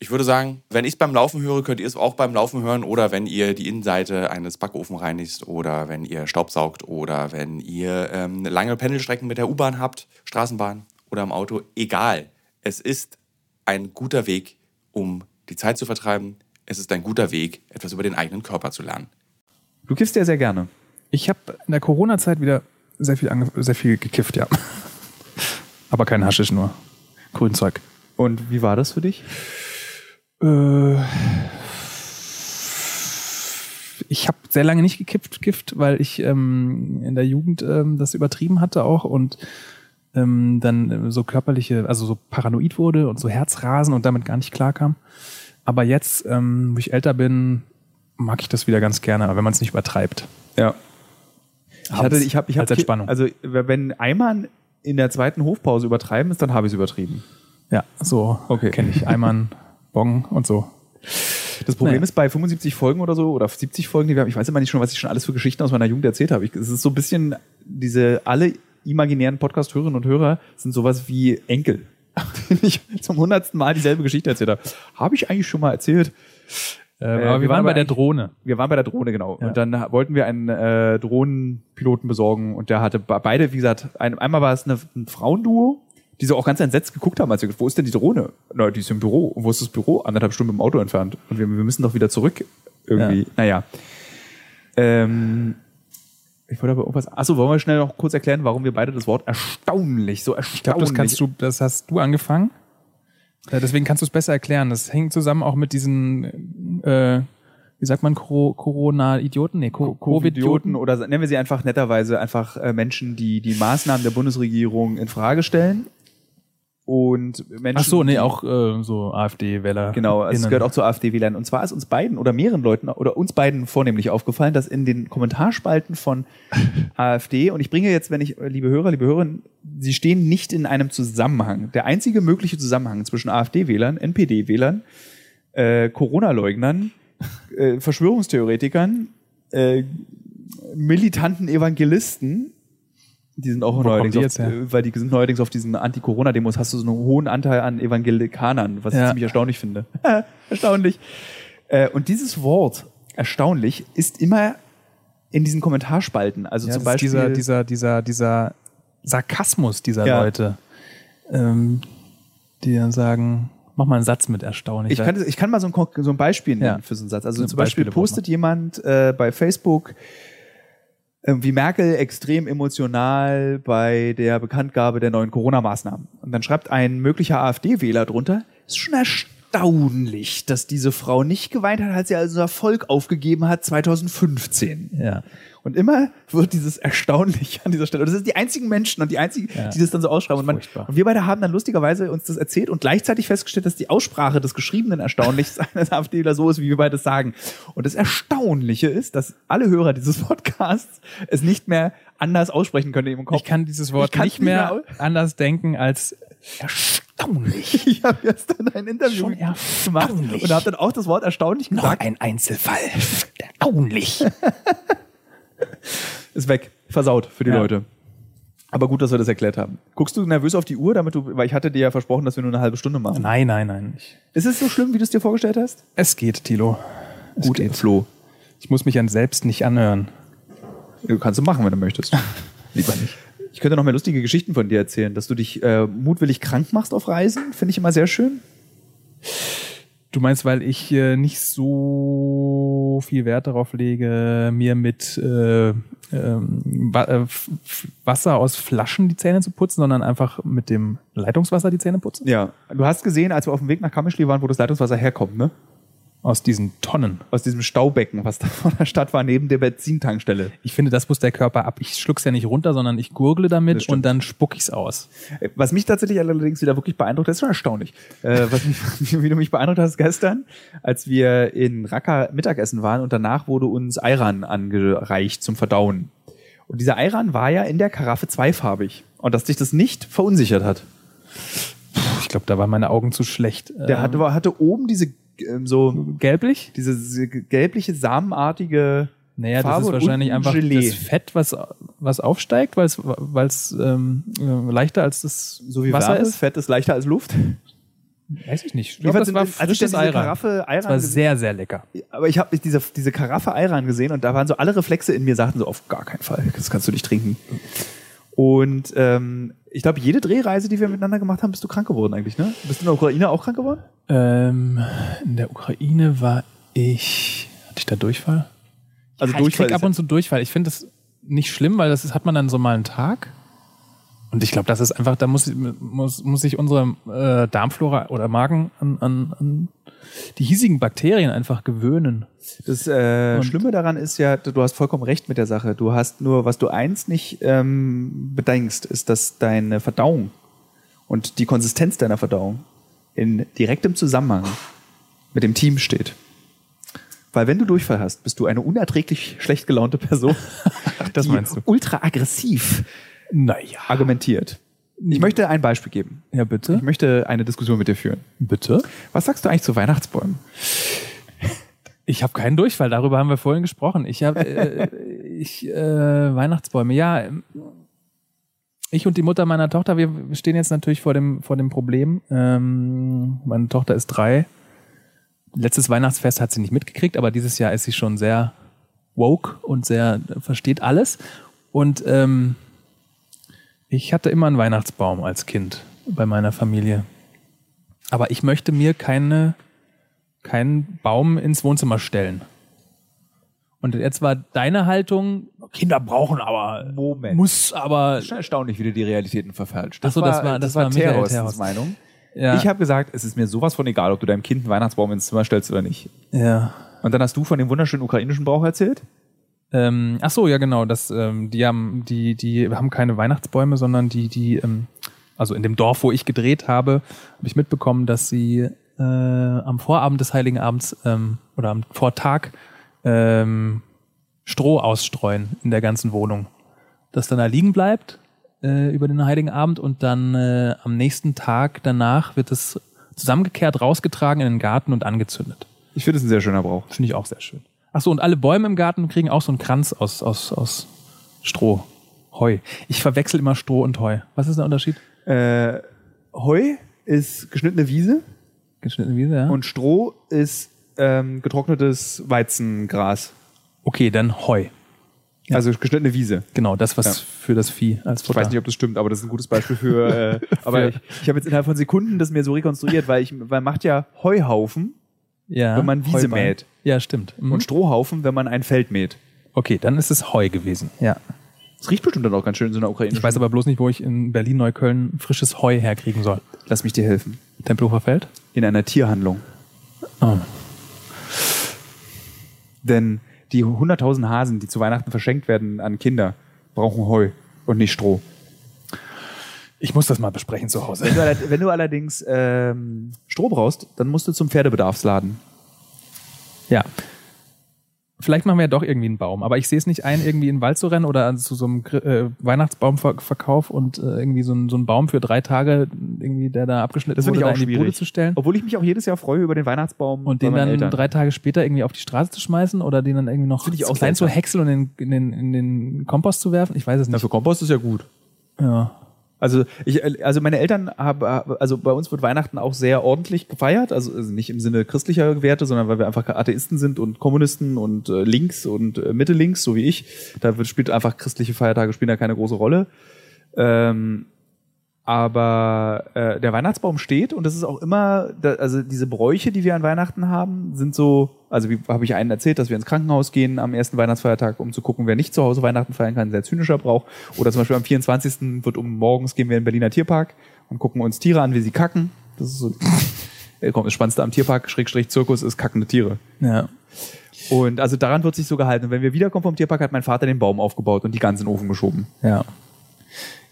ich würde sagen, wenn ich es beim Laufen höre, könnt ihr es auch beim Laufen hören oder wenn ihr die Innenseite eines Backofen reinigt oder wenn ihr Staubsaugt oder wenn ihr ähm, lange Pendelstrecken mit der U-Bahn habt, Straßenbahn oder im Auto. Egal. Es ist ein guter Weg, um die Zeit zu vertreiben. Es ist ein guter Weg, etwas über den eigenen Körper zu lernen. Du kiffst ja sehr gerne. Ich habe in der Corona-Zeit wieder sehr viel, sehr viel gekifft, ja. Aber kein Haschisch, nur Grünzeug. Und wie war das für dich? Äh, ich habe sehr lange nicht gekippt, Gift, weil ich ähm, in der Jugend ähm, das übertrieben hatte auch und ähm, dann so körperliche, also so paranoid wurde und so Herzrasen und damit gar nicht klarkam. Aber jetzt, ähm, wo ich älter bin, mag ich das wieder ganz gerne, aber wenn man es nicht übertreibt. Ja. Ich hatte, ich habe, ich als hab, Entspannung. Also wenn Eimern in der zweiten Hofpause übertreiben ist, dann habe ich es übertrieben. Ja, so Okay. kenne ich Eimann, Bong und so. Das Problem Naja. ist bei 75 Folgen oder so oder 70 Folgen, die wir haben, ich weiß immer nicht schon, was ich schon alles für Geschichten aus meiner Jugend erzählt habe. Ich, es ist so ein bisschen diese alle imaginären Podcast-Hörerinnen und Hörer sind sowas wie Enkel, denen ich zum hundertsten Mal dieselbe Geschichte erzählt habe. Habe ich eigentlich schon mal erzählt? Ähm, aber wir waren bei der Drohne. Wir waren bei der Drohne, genau. Ja. Und dann wollten wir einen äh, Drohnenpiloten besorgen und der hatte be- beide, wie gesagt, ein, einmal war es eine, ein Frauenduo, die so auch ganz entsetzt geguckt haben, als wir, wo ist denn die Drohne? Na, die ist im Büro. Und wo ist das Büro? Anderthalb Stunden im Auto entfernt. Und wir, wir müssen doch wieder zurück. Irgendwie. Ja. Naja. Ähm, ich wollte aber irgendwas. Achso, wollen wir schnell noch kurz erklären, warum wir beide das Wort erstaunlich, so erstaunlich. Ich glaube, das kannst du, das hast du angefangen. Äh, deswegen kannst du es besser erklären. Das hängt zusammen auch mit diesen, äh, wie sagt man, Coro- Corona-Idioten? Nee, Co- Covid-Idioten Covid-Idioten. oder nennen wir sie einfach netterweise einfach äh, Menschen, die die Maßnahmen der Bundesregierung in Frage stellen. Und Menschen. Ach so, nee, auch äh, so AfD-Wähler. Genau, es innen. gehört auch zu AfD-Wählern. Und zwar ist uns beiden oder mehreren Leuten oder uns beiden vornehmlich aufgefallen, dass in den Kommentarspalten von AfD, und ich bringe jetzt, wenn ich, äh, liebe Hörer, liebe Hörerinnen, sie stehen nicht in einem Zusammenhang. Der einzige mögliche Zusammenhang zwischen AfD-Wählern, NPD-Wählern, äh, Corona-Leugnern, äh, Verschwörungstheoretikern, äh, militanten Evangelisten, die sind auch Wo neuerdings, die auf, jetzt her? äh, weil die sind neuerdings auf diesen Anti-Corona-Demos, hast du so einen hohen Anteil an Evangelikanern, was ich Ja. ziemlich erstaunlich finde. erstaunlich. Äh, und dieses Wort, erstaunlich, ist immer in diesen Kommentarspalten. Also Ja, zum Beispiel. dieser, dieser, dieser, dieser Sarkasmus dieser Ja. Leute, ähm, die dann sagen, mach mal einen Satz mit erstaunlich. Ich kann, ich kann mal so ein, so ein Beispiel nennen Ja. für so einen Satz. Also Ja, zum Beispiel Beispiele postet jemand äh, bei Facebook, äh, wie Merkel extrem emotional bei der Bekanntgabe der neuen Corona-Maßnahmen. Und dann schreibt ein möglicher AfD-Wähler drunter, ist schon erstaunlich, dass diese Frau nicht geweint hat, als sie also Erfolg aufgegeben hat 2015. ja. Und immer wird dieses erstaunlich an dieser Stelle. Und das sind die einzigen Menschen und die einzigen, Ja. die das dann so ausschreiben. Und, man, und wir beide haben dann lustigerweise uns das erzählt und gleichzeitig festgestellt, dass die Aussprache des geschriebenen Erstaunlichs eines AfDler so ist, wie wir beide sagen. Und das Erstaunliche ist, dass alle Hörer dieses Podcasts es nicht mehr anders aussprechen können im Kopf. Ich kann dieses Wort Ich kann's nicht mehr anders denken als erstaunlich. ich habe jetzt dann ein Interview Schon gemacht und habe dann auch das Wort erstaunlich gesagt. ein Einzelfall. Erstaunlich. Ist weg. Versaut für die Ja. Leute. Aber gut, dass wir das erklärt haben. Guckst du nervös auf die Uhr, damit du, weil ich hatte dir ja versprochen, dass wir nur eine halbe Stunde machen. Nein, nein, nein. Ich, Ist es so schlimm, wie du es dir vorgestellt hast? es geht, Tilo. Es Gut, geht. Flo. Ich muss mich an selbst nicht anhören. Du kannst du machen, wenn du möchtest. Lieber nicht. Ich könnte noch mehr lustige Geschichten von dir erzählen, dass du dich äh, mutwillig krank machst auf Reisen. Finde ich immer sehr schön. Du meinst, weil ich äh, nicht so viel Wert darauf lege, mir mit äh, ähm, äh, Wasser aus Flaschen die Zähne zu putzen, sondern einfach mit dem Leitungswasser die Zähne putzen? Ja. Du hast gesehen, als wir auf dem Weg nach Kammischli waren, wo das Leitungswasser herkommt, ne? Aus diesen Tonnen. Aus diesem Staubecken, was da vor der Stadt war, neben der Benzintankstelle. Ich finde, das muss der Körper ab. Ich schluck's ja nicht runter, sondern ich gurgle damit und dann spuck ich's aus. Was mich tatsächlich allerdings wieder wirklich beeindruckt, das ist schon erstaunlich, äh, was mich, wie du mich beeindruckt hast gestern, als wir in Raqqa Mittagessen waren und danach wurde uns Ayran angereicht zum Verdauen. Und dieser Ayran war ja in der Karaffe zweifarbig. Und dass dich das nicht verunsichert hat. Ich glaube, da waren meine Augen zu schlecht. Der Ähm, hatte, hatte oben diese ähm, so gelblich? diese, diese gelbliche samenartige Naja, Farbe das ist wahrscheinlich einfach Gelee. das Fett, was, was aufsteigt, weil es weil's, ähm, äh, leichter als das so wie Wasser ist. Fett ist leichter als Luft. Weiß ich nicht. Ich Jedenfalls das war als ich frisches Ayran. Karaffe Ayran Das war gesehen- sehr, sehr lecker. Aber ich habe diese, diese Karaffe Ayran gesehen und da waren so alle Reflexe in mir, sagten so, auf gar keinen Fall, das kannst du nicht trinken. Und ähm, ich glaube, jede Drehreise, die wir miteinander gemacht haben, bist du krank geworden eigentlich, ne? Bist du in der Ukraine auch krank geworden? Ähm, in der Ukraine war ich. Hatte ich da Durchfall? Also ja, ich Durchfall krieg ab und zu Durchfall. Ich finde das nicht schlimm, weil das ist, hat man dann so mal einen Tag. Und ich glaube, das ist einfach, da muss, muss, muss sich unsere äh, Darmflora oder Magen an, an, an die hiesigen Bakterien einfach gewöhnen. Das äh, Und- Schlimme daran ist ja, du hast vollkommen recht mit der Sache. Du hast nur, was du eins nicht ähm, bedenkst, ist, dass deine Verdauung und die Konsistenz deiner Verdauung in direktem Zusammenhang mit dem Team steht. Weil wenn du Durchfall hast, bist du eine unerträglich schlecht gelaunte Person, das die meinst du. ultra aggressiv Naja. argumentiert. Ich möchte ein Beispiel geben. Ja, bitte. Ich möchte eine Diskussion mit dir führen. Bitte? Was sagst du eigentlich zu Weihnachtsbäumen? Ich habe keinen Durchfall, darüber haben wir vorhin gesprochen. Ich habe äh, ich äh, Weihnachtsbäume. Ja, ich und die Mutter meiner Tochter, wir stehen jetzt natürlich vor dem vor dem Problem. Ähm, meine Tochter ist drei. Letztes Weihnachtsfest hat sie nicht mitgekriegt, aber dieses Jahr ist sie schon sehr woke und sehr versteht alles. Und ähm, ich hatte immer einen Weihnachtsbaum als Kind bei meiner Familie. Aber ich möchte mir keine keinen Baum ins Wohnzimmer stellen. Und jetzt war deine Haltung, Kinder brauchen aber, Moment. muss aber, Das ist schon erstaunlich, wie du die Realitäten verfälscht. Ach so, das war- das war Michael Terhorsts Terhorst. Meinung. ja, Ich habe gesagt, es ist mir sowas von egal, ob du deinem Kind einen Weihnachtsbaum ins Zimmer stellst oder nicht. ja. Und dann hast du von dem wunderschönen ukrainischen Brauch erzählt? Ähm, ach so, ja genau, das, ähm, die haben, die, die haben keine Weihnachtsbäume, sondern die, die, ähm, also in dem Dorf, wo ich gedreht habe, habe ich mitbekommen, dass sie äh, am Vorabend des Heiligen Abends ähm, oder am Vortag ähm, Stroh ausstreuen in der ganzen Wohnung, das dann da liegen bleibt äh, über den Heiligen Abend und dann äh, am nächsten Tag danach wird es zusammengekehrt, rausgetragen in den Garten und angezündet. Ich finde es ein sehr schöner Brauch. Finde ich auch sehr schön. Ach so, und alle Bäume im Garten kriegen auch so einen Kranz aus, aus, aus Stroh. Heu. Ich verwechsel immer Stroh und Heu. Was ist der Unterschied? Äh, Heu ist geschnittene Wiese Geschnittene Wiese, ja? und Stroh ist ähm, getrocknetes Weizengras. okay, dann Heu. Also geschnittene Wiese. Genau, das, was Ja. für das Vieh als Ich Futter. weiß nicht, ob das stimmt, aber das ist ein gutes Beispiel für. Äh, aber ich, ich habe jetzt innerhalb von Sekunden das mir so rekonstruiert, weil ich man macht ja Heuhaufen ja, wenn man Wiese Heuballen. mäht. Ja, stimmt. Mhm. und Strohhaufen, wenn man ein Feld mäht. okay, dann ist es Heu gewesen. Ja. Es riecht bestimmt dann auch ganz schön in so einer ukrainischen. Ich weiß aber bloß nicht, wo ich in Berlin-Neukölln frisches Heu herkriegen soll. Lass mich dir helfen. Tempelhofer Feld? In einer Tierhandlung. Oh. Denn die 100.000 Hasen, die zu Weihnachten verschenkt werden an Kinder, brauchen Heu und nicht Stroh. Ich muss das mal besprechen zu Hause. Wenn du, wenn du allerdings ähm, Stroh brauchst, dann musst du zum Pferdebedarfsladen. Ja. Vielleicht machen wir ja doch irgendwie einen Baum, aber ich sehe es nicht ein, irgendwie in den Wald zu rennen oder zu so einem äh, Weihnachtsbaumverkauf und äh, irgendwie so, ein, so einen Baum für drei Tage, irgendwie, der da abgeschnitten Das finde wurde, ich auch da in die Bude zu stellen Obwohl ich mich auch jedes Jahr freue über den Weihnachtsbaum und den dann Eltern. drei Tage später irgendwie auf die Straße zu schmeißen oder den dann irgendwie noch ich auch klein zu häckseln und in, in, den, in den Kompost zu werfen. Ich weiß es Na, nicht. für Kompost ist ja gut. Ja. Also ich, also meine Eltern haben, also bei uns wird Weihnachten auch sehr ordentlich gefeiert, also also nicht im Sinne christlicher Werte, sondern weil wir einfach Atheisten sind und Kommunisten und äh, links und äh, Mitte links, so wie ich. Da wird, spielt einfach christliche Feiertage spielen da keine große Rolle. Ähm, aber äh, der Weihnachtsbaum steht und das ist auch immer, da, also diese Bräuche, die wir an Weihnachten haben, sind so, also wie habe ich einen erzählt, dass wir ins Krankenhaus gehen am ersten Weihnachtsfeiertag, um zu gucken, wer nicht zu Hause Weihnachten feiern kann, sehr zynischer Brauch. Oder zum Beispiel am 24. wird um morgens gehen wir in den Berliner Tierpark und gucken uns Tiere an, wie sie kacken. Das ist so, äh, komm, das Spannendste am Tierpark, Schrägstrich Zirkus, ist kackende Tiere. Ja. Und also daran wird sich so gehalten. Und wenn wir wiederkommen vom Tierpark, hat mein Vater den Baum aufgebaut und die ganzen Ofen geschoben. Ja.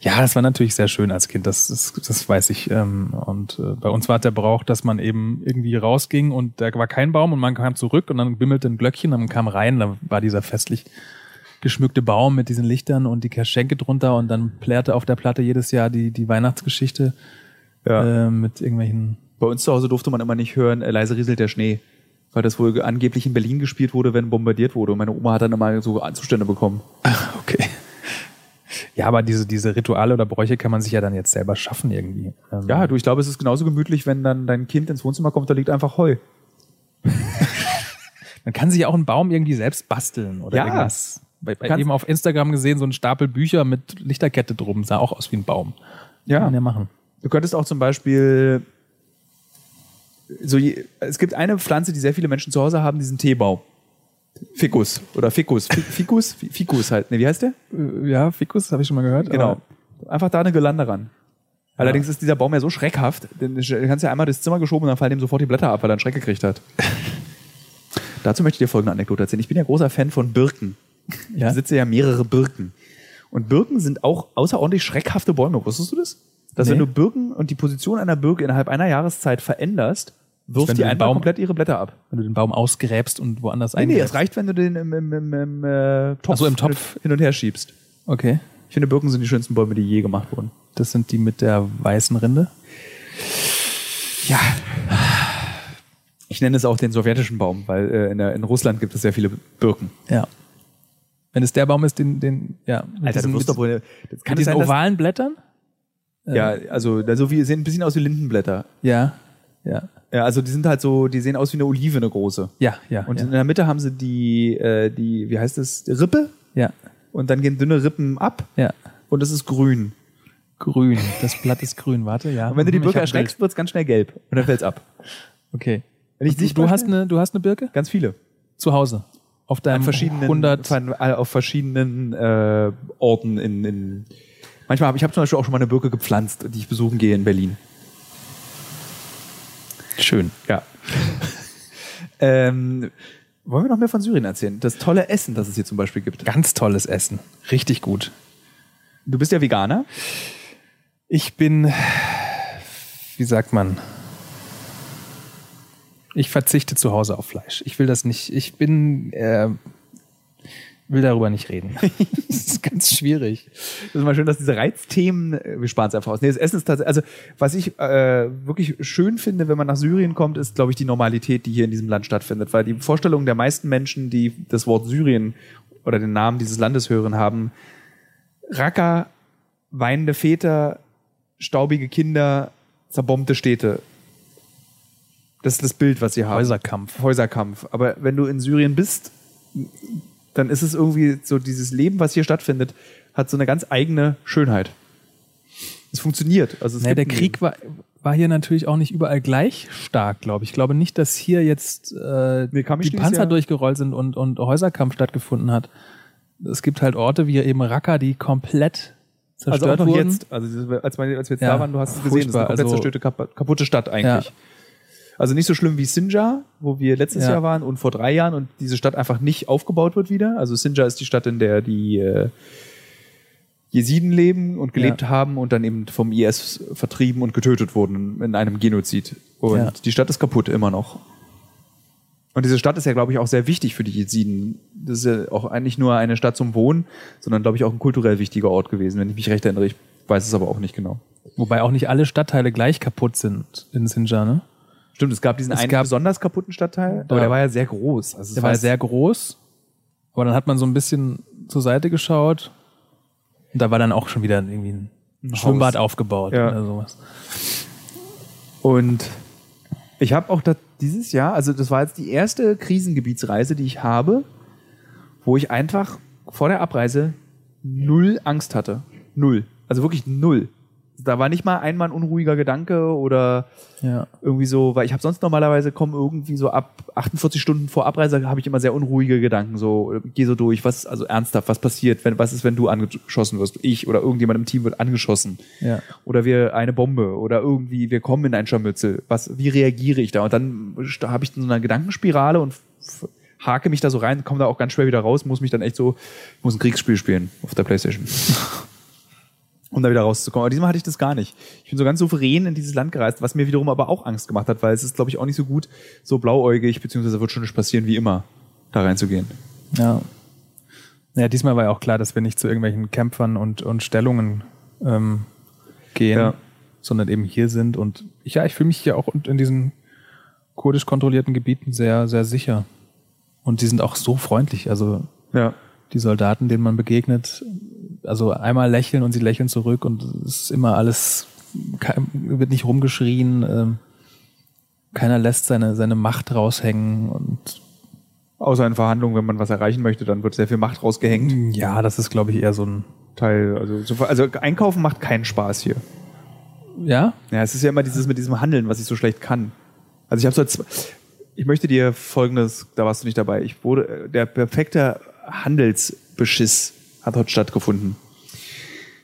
Ja, das war natürlich sehr schön als Kind, das, das, das weiß ich. Ähm, Und äh, bei uns war der Brauch, dass man eben irgendwie rausging und da war kein Baum und man kam zurück und dann bimmelte ein Glöckchen, dann kam rein, da war dieser festlich geschmückte Baum mit diesen Lichtern und die Geschenke drunter und dann plärrte auf der Platte jedes Jahr die, die Weihnachtsgeschichte Ja. äh, mit irgendwelchen. Bei uns zu Hause durfte man immer nicht hören, äh, leise rieselt der Schnee. Weil das wohl angeblich in Berlin gespielt wurde, wenn bombardiert wurde. Und meine Oma hat dann immer so Zustände bekommen. Okay. Ja, aber diese, diese Rituale oder Bräuche kann man sich ja dann jetzt selber schaffen irgendwie. Ähm, Ja, du, ich glaube, es ist genauso gemütlich, wenn dann dein Kind ins Wohnzimmer kommt, da liegt einfach Heu. Man kann sich auch einen Baum irgendwie selbst basteln oder Ja. irgendwas. Bei, bei eben auf Instagram gesehen, so ein Stapel Bücher mit Lichterkette drum, sah auch aus wie ein Baum. Kann man ja machen. Du könntest auch zum Beispiel so es gibt eine Pflanze, die sehr viele Menschen zu Hause haben, diesen Teebaum. Ficus oder Ficus. Fi- Ficus? Fi- Ficus halt. Ne, wie heißt der? Äh, Ja, Fikus, habe ich schon mal gehört. Genau. Einfach da eine Gelande ran. Allerdings ist dieser Baum ja so schreckhaft, den den kannst du ja einmal das Zimmer geschoben und dann fallen ihm sofort die Blätter ab, weil er einen Schreck gekriegt hat. Dazu möchte ich dir folgende Anekdote erzählen. Ich bin ja großer Fan von Birken. Ich Ja? besitze ja mehrere Birken. Und Birken sind auch außerordentlich schreckhafte Bäume. Wusstest du das? Dass Nee. wenn du Birken und die Position einer Birke innerhalb einer Jahreszeit veränderst, wirft die einfach Baum- komplett ihre Blätter ab. Wenn du den Baum ausgräbst und woanders Nee, nee, eingräbst. es reicht, wenn du den im, im, im, im äh, Topf, Ach so, im Topf. hin und her schiebst. Okay. Ich finde, Birken sind die schönsten Bäume, die je gemacht wurden. Das sind die mit der weißen Rinde. Ja. Ich nenne es auch den sowjetischen Baum, weil äh, in, der, in Russland gibt es sehr viele Birken. Ja. Wenn es der Baum ist, den, den ja, Alter, diesen, du wirst doch wohl. Das kann mit es diesen sein, ovalen Blättern? Ja, also da so wie sehen ein bisschen aus wie Lindenblätter. Ja. Ja. Ja, also die sind halt so, die sehen aus wie eine Olive, eine große. Ja, ja. Und ja. in der Mitte haben sie die, äh, die, wie heißt das, Rippe ja. und dann gehen dünne Rippen ab Ja. und es ist grün. Grün. Das Blatt ist grün. Warte, ja. Und wenn du die Birke erschreckst, wird es ganz schnell gelb und dann fällt's ab. Bild. Okay. Wenn ich Du, nicht du, hast eine, du hast eine Birke? ganz viele. Zu Hause. Auf deinem An verschiedenen, 100. von- äh, auf verschiedenen äh, Orten in, in manchmal habe ich habe zum Beispiel auch schon mal eine Birke gepflanzt, die ich besuchen gehe in Berlin. Schön. Ja. ähm, wollen wir noch mehr von Syrien erzählen? Das tolle Essen, das es hier zum Beispiel gibt. Ganz tolles Essen. Richtig gut. Du bist ja Veganer. Ich bin, wie sagt man? Ich verzichte zu Hause auf Fleisch. Ich will das nicht. Ich bin, äh, will darüber nicht reden. das ist ganz schwierig. Das ist mal schön, dass diese Reizthemen, äh, wir sparen es einfach aus. Nee, das Essen ist tatsächlich, also was ich äh, wirklich schön finde, wenn man nach Syrien kommt, ist, glaube ich, die Normalität, die hier in diesem Land stattfindet. Weil die Vorstellung der meisten Menschen, die das Wort Syrien oder den Namen dieses Landes hören, haben Raqqa, weinende Väter, staubige Kinder, zerbombte Städte. Das ist das Bild, was sie haben. Häuserkampf. Häuserkampf. Aber wenn du in Syrien bist, dann ist es irgendwie so, dieses Leben, was hier stattfindet, hat so eine ganz eigene Schönheit. Es funktioniert. Also es gibt der Krieg war, war hier natürlich auch nicht überall gleich stark, glaube ich. Ich glaube nicht, dass hier jetzt äh, Nee, die Panzer ja- durchgerollt sind und, und Häuserkampf stattgefunden hat. Es gibt halt Orte wie eben Raqqa, die komplett Also auch zerstört noch wurden. jetzt, also als, wir- jetzt Ja, da waren, du hast es gesehen, das ist eine komplett Also- zerstörte, kap- kaputte Stadt eigentlich. Ja. Also nicht so schlimm wie Sinjar, wo wir letztes Ja. Jahr waren und vor drei Jahren und diese Stadt einfach nicht aufgebaut wird wieder. Also Sinjar ist die Stadt, in der die äh, Jesiden leben und gelebt Ja. haben und dann eben vom IS vertrieben und getötet wurden in einem Genozid. Und Ja. die Stadt ist kaputt immer noch. Und diese Stadt ist ja, glaube ich, auch sehr wichtig für die Jesiden. Das ist ja auch eigentlich nur eine Stadt zum Wohnen, sondern, glaube ich, auch ein kulturell wichtiger Ort gewesen, wenn ich mich recht erinnere. Ich weiß es aber auch nicht genau. Wobei auch nicht alle Stadtteile gleich kaputt sind in Sinjar, ne? Stimmt, es gab diesen Es einen gab- besonders kaputten Stadtteil, aber Ja. der war ja sehr groß. Also Der war jetzt- sehr groß, aber dann hat man so ein bisschen zur Seite geschaut und da war dann auch schon wieder irgendwie ein, Haus. Schwimmbad aufgebaut Ja. oder sowas. Und ich habe auch dieses Jahr, also das war jetzt die erste Krisengebietsreise, die ich habe, wo ich einfach vor der Abreise null Angst hatte. Null. Also wirklich null. Da war nicht mal einmal ein unruhiger Gedanke oder Ja. irgendwie so, weil ich habe sonst normalerweise kommen irgendwie so ab 48 Stunden vor Abreise habe ich immer sehr unruhige Gedanken, so geh so durch, was also ernsthaft, was passiert, wenn was ist, wenn du angeschossen wirst, ich oder irgendjemand im Team wird angeschossen Ja. oder wir eine Bombe oder irgendwie wir kommen in ein Scharmützel, was wie reagiere ich da und dann da habe ich so eine Gedankenspirale und hake mich da so rein, komme da auch ganz schwer wieder raus, muss mich dann echt so ich muss ein Kriegsspiel spielen auf der Playstation. um da wieder rauszukommen. Aber diesmal hatte ich das gar nicht. Ich bin so ganz souverän in dieses Land gereist, was mir wiederum aber auch Angst gemacht hat, weil es ist, glaube ich, auch nicht so gut, so blauäugig, beziehungsweise wird schon nicht passieren, wie immer, da reinzugehen. Ja. Ja, diesmal war ja auch klar, dass wir nicht zu irgendwelchen Kämpfern und, und Stellungen ähm, gehen, Ja. sondern eben hier sind. Und ich, ja, ich fühle mich hier auch in diesen kurdisch kontrollierten Gebieten sehr, sehr sicher. Und die sind auch so freundlich. Also Ja. Die Soldaten, denen man begegnet, also einmal lächeln und sie lächeln zurück und es ist immer alles, wird nicht rumgeschrien, ähm, keiner lässt seine, seine Macht raushängen und Außer in Verhandlungen, wenn man was erreichen möchte, dann wird sehr viel Macht rausgehängt. ja, das ist, glaube ich, eher so ein, Teil, also, so, also einkaufen macht keinen Spaß hier. ja, Ja, es ist ja immer dieses mit diesem Handeln, was ich so schlecht kann. Also ich habe so zwei, ich möchte dir folgendes, da warst du nicht dabei. Ich wurde der perfekte Handelsbeschiss hat heute stattgefunden.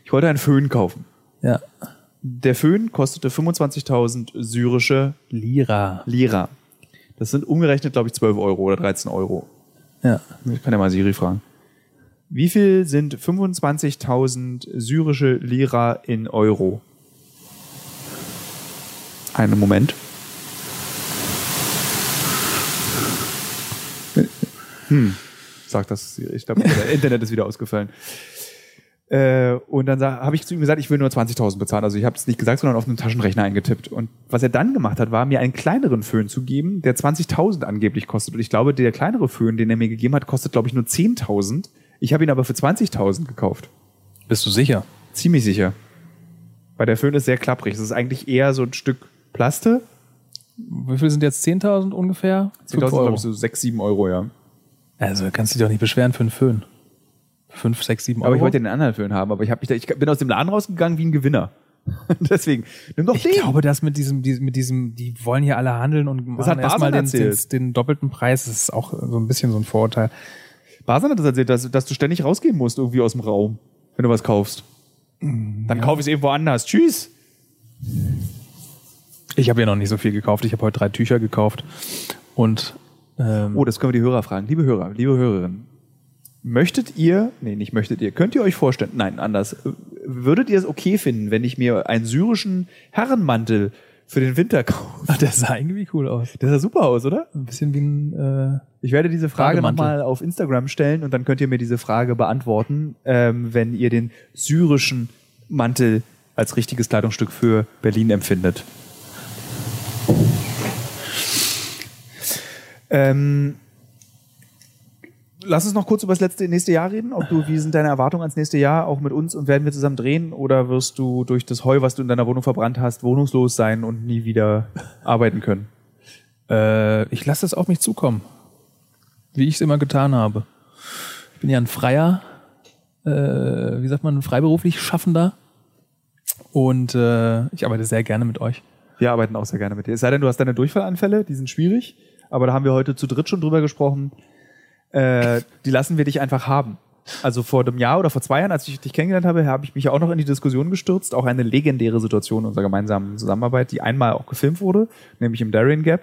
Ich Ich wollte einen Föhn kaufen. Ja. Der Föhn kostete 25.000 syrische Lira. Lira. Das sind umgerechnet, glaube ich, 12 Euro oder 13 Euro. Ja. Ich kann ja mal Siri fragen. Wie viel sind 25.000 syrische Lira in Euro? Einen Moment. Hm, sagt das. Ich glaube, der Internet ist wieder ausgefallen. Äh, und dann habe ich zu ihm gesagt, ich will nur 20.000 bezahlen. Also ich habe es nicht gesagt, sondern auf einen Taschenrechner eingetippt. Und was er dann gemacht hat, war mir einen kleineren Föhn zu geben, der 20.000 angeblich kostet. Und ich glaube, der kleinere Föhn, den er mir gegeben hat, kostet, glaube ich, nur 10.000. Ich habe ihn aber für 20.000 gekauft. Bist du sicher? Ziemlich sicher. Weil der Föhn ist sehr klapprig. Es ist eigentlich eher so ein Stück Plaste. Wie viel sind jetzt 10.000 ungefähr? 10.000 glaube ich so 6, 7 Euro, ja. Also kannst du dich doch nicht beschweren für einen Föhn. 5, 6, 7 Euro. Aber ich wollte den anderen Föhn haben, aber ich, hab mich da, ich bin aus dem Laden rausgegangen wie ein Gewinner. Deswegen, nimm doch ich den. glaube, dass mit diesem, diesem, mit diesem, die wollen hier alle handeln und machen hat erstmal den, den, den doppelten Preis. Das ist auch so ein bisschen so ein Vorurteil. Basan hat das erzählt, dass, dass du ständig rausgehen musst irgendwie aus dem Raum, wenn du was kaufst. Dann kauf ich es eben woanders. Tschüss. Ich habe ja noch nicht so viel gekauft. Ich habe heute drei Tücher gekauft. Und ähm, Oh, das können wir die Hörer fragen. Liebe Hörer, liebe Hörerinnen. Möchtet ihr, nee, nicht möchtet ihr, könnt ihr euch vorstellen, nein, anders, würdet ihr es okay finden, wenn ich mir einen syrischen Herrenmantel für den Winter kaufe? der sah irgendwie cool aus. Der sah super aus, oder? Ein bisschen wie ein äh, Ich werde diese Frage nochmal auf Instagram stellen und dann könnt ihr mir diese Frage beantworten, ähm, wenn ihr den syrischen Mantel als richtiges Kleidungsstück für Berlin empfindet. Ähm, lass uns noch kurz über das letzte, nächste Jahr reden. Ob du, wie sind deine Erwartungen ans nächste Jahr, auch mit uns und werden wir zusammen drehen oder wirst du durch das Heu, was du in deiner Wohnung verbrannt hast, wohnungslos sein und nie wieder arbeiten können? Äh, ich lasse das auf mich zukommen. Wie ich es immer getan habe. Ich bin ja ein freier, äh, wie sagt man, freiberuflich Schaffender. Und äh, ich arbeite sehr gerne mit euch. Wir arbeiten auch sehr gerne mit dir. Es sei denn, du hast deine Durchfallanfälle, die sind schwierig, aber da haben wir heute zu dritt schon drüber gesprochen. Äh, die lassen wir dich einfach haben. Also vor einem Jahr oder vor zwei Jahren, als ich dich kennengelernt habe, habe ich mich auch noch in die Diskussion gestürzt. Auch eine legendäre Situation unserer gemeinsamen Zusammenarbeit, die einmal auch gefilmt wurde, nämlich im Darien Gap,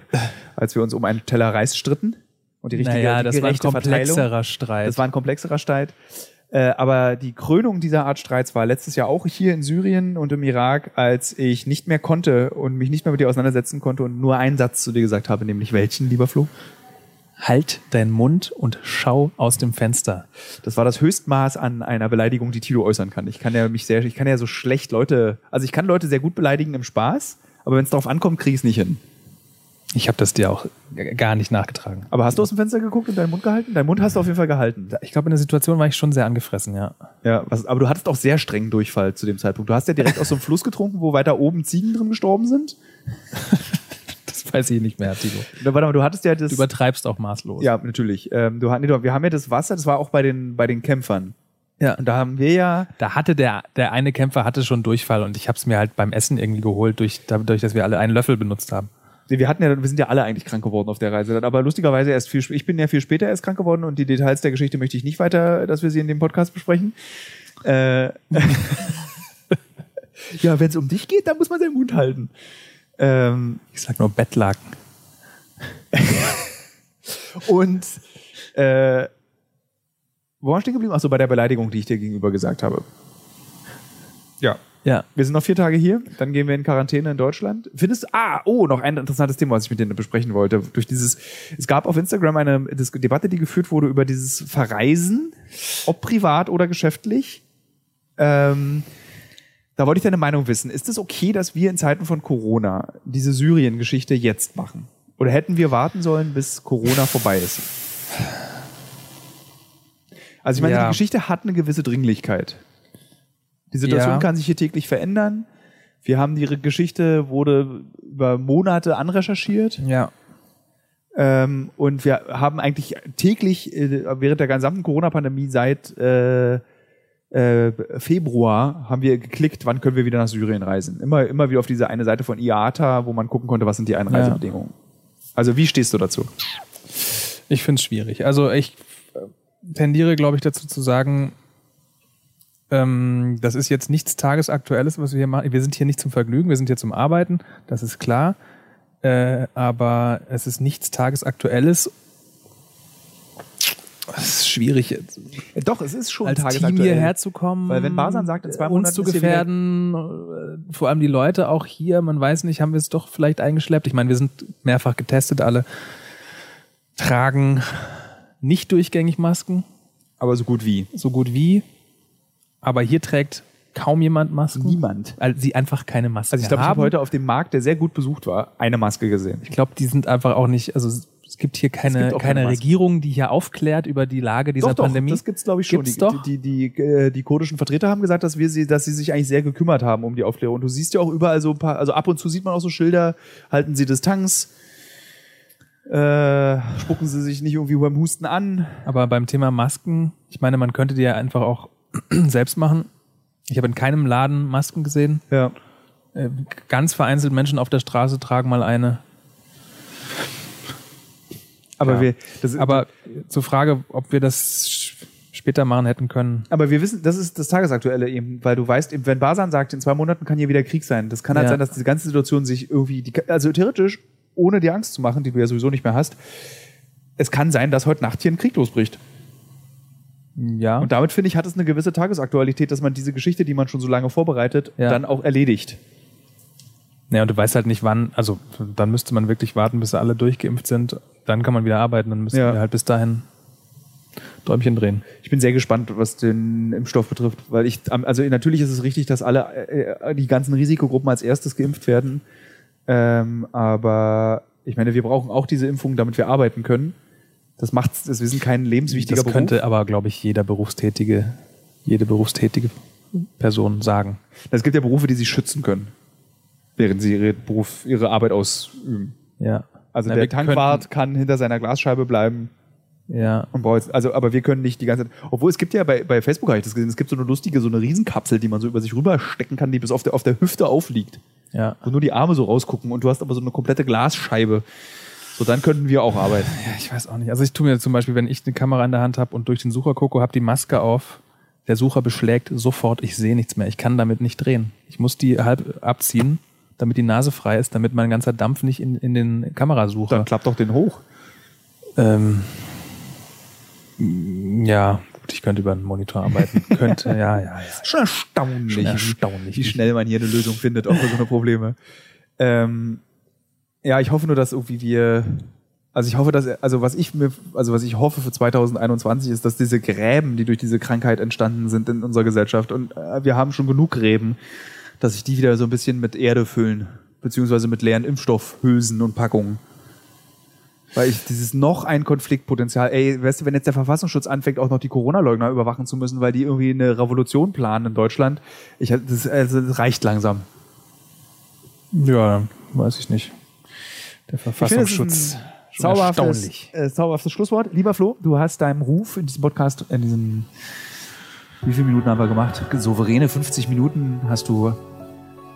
als wir uns um einen Teller Reis stritten. Und die richtige, naja, die das war ein Verteilung. komplexerer Streit. Das war ein komplexerer Streit. Äh, aber die Krönung dieser Art Streits war letztes Jahr auch hier in Syrien und im Irak, als ich nicht mehr konnte und mich nicht mehr mit dir auseinandersetzen konnte und nur einen Satz zu dir gesagt habe, nämlich welchen, lieber Flo? halt deinen Mund und schau aus dem Fenster. Das war das Höchstmaß an einer Beleidigung, die Tilo äußern kann. Ich kann ja mich sehr, ich kann ja so schlecht Leute, also ich kann Leute sehr gut beleidigen im Spaß, aber wenn es darauf ankommt, kriege ich es nicht hin. Ich habe das dir auch gar nicht nachgetragen. Aber hast du aus dem Fenster geguckt und deinen Mund gehalten? Deinen Mund hast du auf jeden Fall gehalten. Ich glaube, in der Situation war ich schon sehr angefressen, ja. Ja, was, aber du hattest auch sehr strengen Durchfall zu dem Zeitpunkt. Du hast ja direkt aus so einem Fluss getrunken, wo weiter oben Ziegen drin gestorben sind. Das weiß ich nicht mehr, Tilo. Warte mal, du hattest ja das. Du übertreibst auch maßlos. Ja, natürlich. Ähm, du, nee, wir haben ja das Wasser, das war auch bei den, bei den Kämpfern. ja. Und da haben wir ja, Da hatte der, der eine Kämpfer hatte schon Durchfall und ich habe es mir halt beim Essen irgendwie geholt, durch, dadurch, dass wir alle einen Löffel benutzt haben. Wir hatten ja, wir sind ja alle eigentlich krank geworden auf der Reise. Dann Aber lustigerweise erst viel, ich bin ja viel später erst krank geworden und die Details der Geschichte möchte ich nicht weiter, dass wir sie in dem Podcast besprechen. Äh, ja, wenn es um dich geht, dann muss man seinen Mund halten. Ähm, Ich sag nur Bettlaken. und äh, wo war ich stehen geblieben? Achso, bei der Beleidigung, die ich dir gegenüber gesagt habe. Ja. Ja. Wir sind noch vier Tage hier, dann gehen wir in Quarantäne in Deutschland. Findest du, ah, oh, noch ein interessantes Thema, was ich mit dir besprechen wollte. Durch dieses, es gab auf Instagram eine Debatte, die geführt wurde über dieses Verreisen, ob privat oder geschäftlich. Ähm, da wollte ich deine Meinung wissen. Ist es okay, dass wir in Zeiten von Corona diese Syrien-Geschichte jetzt machen? Oder hätten wir warten sollen, bis Corona vorbei ist? Also ich meine, Ja. die Geschichte hat eine gewisse Dringlichkeit. Die Situation Ja. kann sich hier täglich verändern. Wir haben die Geschichte, wurde über Monate anrecherchiert. Ja. Ähm, und wir haben eigentlich täglich äh, während der gesamten Corona-Pandemie seit äh, äh, Februar haben wir geklickt, wann können wir wieder nach Syrien reisen. Immer, immer wieder auf diese eine Seite von IATA, wo man gucken konnte, was sind die Einreisebedingungen. Also wie stehst du dazu? Ich finde es schwierig. Also ich äh, tendiere, glaube ich, dazu zu sagen, Ähm, das ist jetzt nichts Tagesaktuelles, was wir hier machen. Wir sind hier nicht zum Vergnügen, wir sind hier zum Arbeiten, das ist klar. Äh, aber es ist nichts Tagesaktuelles. Es ist schwierig, jetzt Äh, Doch, es ist schon als Team tagesaktuell. hierher zu kommen. Weil wenn Basan sagt, in zwei uns Monaten zu ist hier gefährden, äh, vor allem die Leute auch hier, man weiß nicht, haben wir es doch vielleicht eingeschleppt. Ich meine, wir sind mehrfach getestet, alle tragen nicht durchgängig Masken, Aber so gut wie. so gut wie. Aber hier trägt kaum jemand Masken. Niemand. Weil sie einfach keine Maske Also ich glaube, ich haben. habe heute auf dem Markt, der sehr gut besucht war, eine Maske gesehen. ich glaube, die sind einfach auch nicht, also es gibt hier keine, gibt keine keine. Regierung, die hier aufklärt über die Lage dieser Pandemie. das gibt's glaube ich schon. Gibt's die, doch? Die, die, die, äh, die kurdischen Vertreter haben gesagt, dass wir sie, dass sie sich eigentlich sehr gekümmert haben um die Aufklärung. Und du siehst ja auch überall so ein paar, also ab und zu sieht man auch so Schilder, halten Sie Distanz, äh, spucken Sie sich nicht irgendwie beim Husten an. Aber beim Thema Masken, ich meine, man könnte die ja einfach auch selbst machen. Ich habe in keinem Laden Masken gesehen. Ja. Äh, Ganz vereinzelt Menschen auf der Straße tragen mal eine. Aber Ja. wir, das, Aber zur Frage, ob wir das später machen hätten können. Aber wir wissen, das ist das Tagesaktuelle eben, weil du weißt, eben, wenn Basan sagt, in zwei Monaten kann hier wieder Krieg sein. Das kann halt Ja. sein, dass diese ganze Situation sich irgendwie, die, also theoretisch, ohne dir Angst zu machen, die du ja sowieso nicht mehr hast, es kann sein, dass heute Nacht hier ein Krieg losbricht. Ja. Und damit finde ich, hat es eine gewisse Tagesaktualität, dass man diese Geschichte, die man schon so lange vorbereitet, Ja. dann auch erledigt. ja, und du weißt halt nicht wann, also dann müsste man wirklich warten, bis alle durchgeimpft sind. Dann kann man wieder arbeiten. Dann müssen Ja. wir halt bis dahin Däumchen drehen. Ich bin sehr gespannt, was den Impfstoff betrifft, weil ich, also natürlich ist es richtig, dass alle, äh, die ganzen Risikogruppen als erstes geimpft werden. Ähm, aber ich meine, wir brauchen auch diese Impfung, damit wir arbeiten können. Das macht, das, wir sind kein lebenswichtiger Das Beruf. könnte aber, glaube ich, jeder berufstätige, jede berufstätige Person sagen. Es gibt ja Berufe, die sie schützen können, während sie ihre Beruf, ihre Arbeit ausüben. Ja. Also Na, der Tankwart kann hinter seiner Glasscheibe bleiben Ja. und braucht jetzt, also, aber wir können nicht die ganze Zeit, obwohl es gibt ja bei, bei Facebook habe ich das gesehen, es gibt so eine lustige, so eine Riesenkapsel, die man so über sich rüberstecken kann, die bis auf der, auf der Hüfte aufliegt. Ja. wo nur die Arme so rausgucken und du hast aber so eine komplette Glasscheibe. So, dann könnten wir auch arbeiten. Ja, ich weiß auch nicht. Also ich tue mir zum Beispiel, wenn ich eine Kamera in der Hand habe und durch den Sucher gucke, habe die Maske auf, der Sucher beschlägt sofort, ich sehe nichts mehr. Ich kann damit nicht drehen. Ich muss die halb abziehen, damit die Nase frei ist, damit mein ganzer Dampf nicht in, in den Kamerasucher. Dann klappt doch den hoch. Ähm, ja, gut, ich könnte über einen Monitor arbeiten. könnte, ja, ja, ja. Schon erstaunlich, Schon erstaunlich. wie schnell man hier eine Lösung findet, auch für so eine Probleme. Ähm, ja, ich hoffe nur, dass irgendwie wir, also ich hoffe, dass, also was ich mir, also was ich hoffe für 2021 ist, dass diese Gräben, die durch diese Krankheit entstanden sind in unserer Gesellschaft und äh, wir haben schon genug Gräben, dass sich die wieder so ein bisschen mit Erde füllen, beziehungsweise mit leeren Impfstoffhülsen und Packungen. Weil ich dieses noch ein Konfliktpotenzial, ey, weißt du, wenn jetzt der Verfassungsschutz anfängt, auch noch die Corona-Leugner überwachen zu müssen, weil die irgendwie eine Revolution planen in Deutschland, ich, das, also, das reicht langsam. Ja, weiß ich nicht. Der Verfassungsschutz. Ich finde, Zauberhaftes, äh, zauberhaftes Schlusswort. Lieber Flo, du hast deinem Ruf in diesem Podcast, in diesem, wie viele Minuten haben wir gemacht? Souveräne 50 Minuten hast du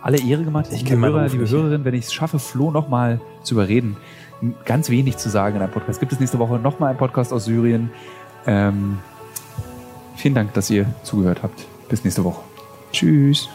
alle Ehre gemacht. Ich Liebe kenn meinen Hörer, liebe. Hörerin, wenn ich es schaffe, Flo nochmal zu überreden, ganz wenig zu sagen in einem Podcast. Gibt es nächste Woche nochmal einen Podcast aus Syrien. Ähm, vielen Dank, dass ihr zugehört habt. Bis nächste Woche. Tschüss.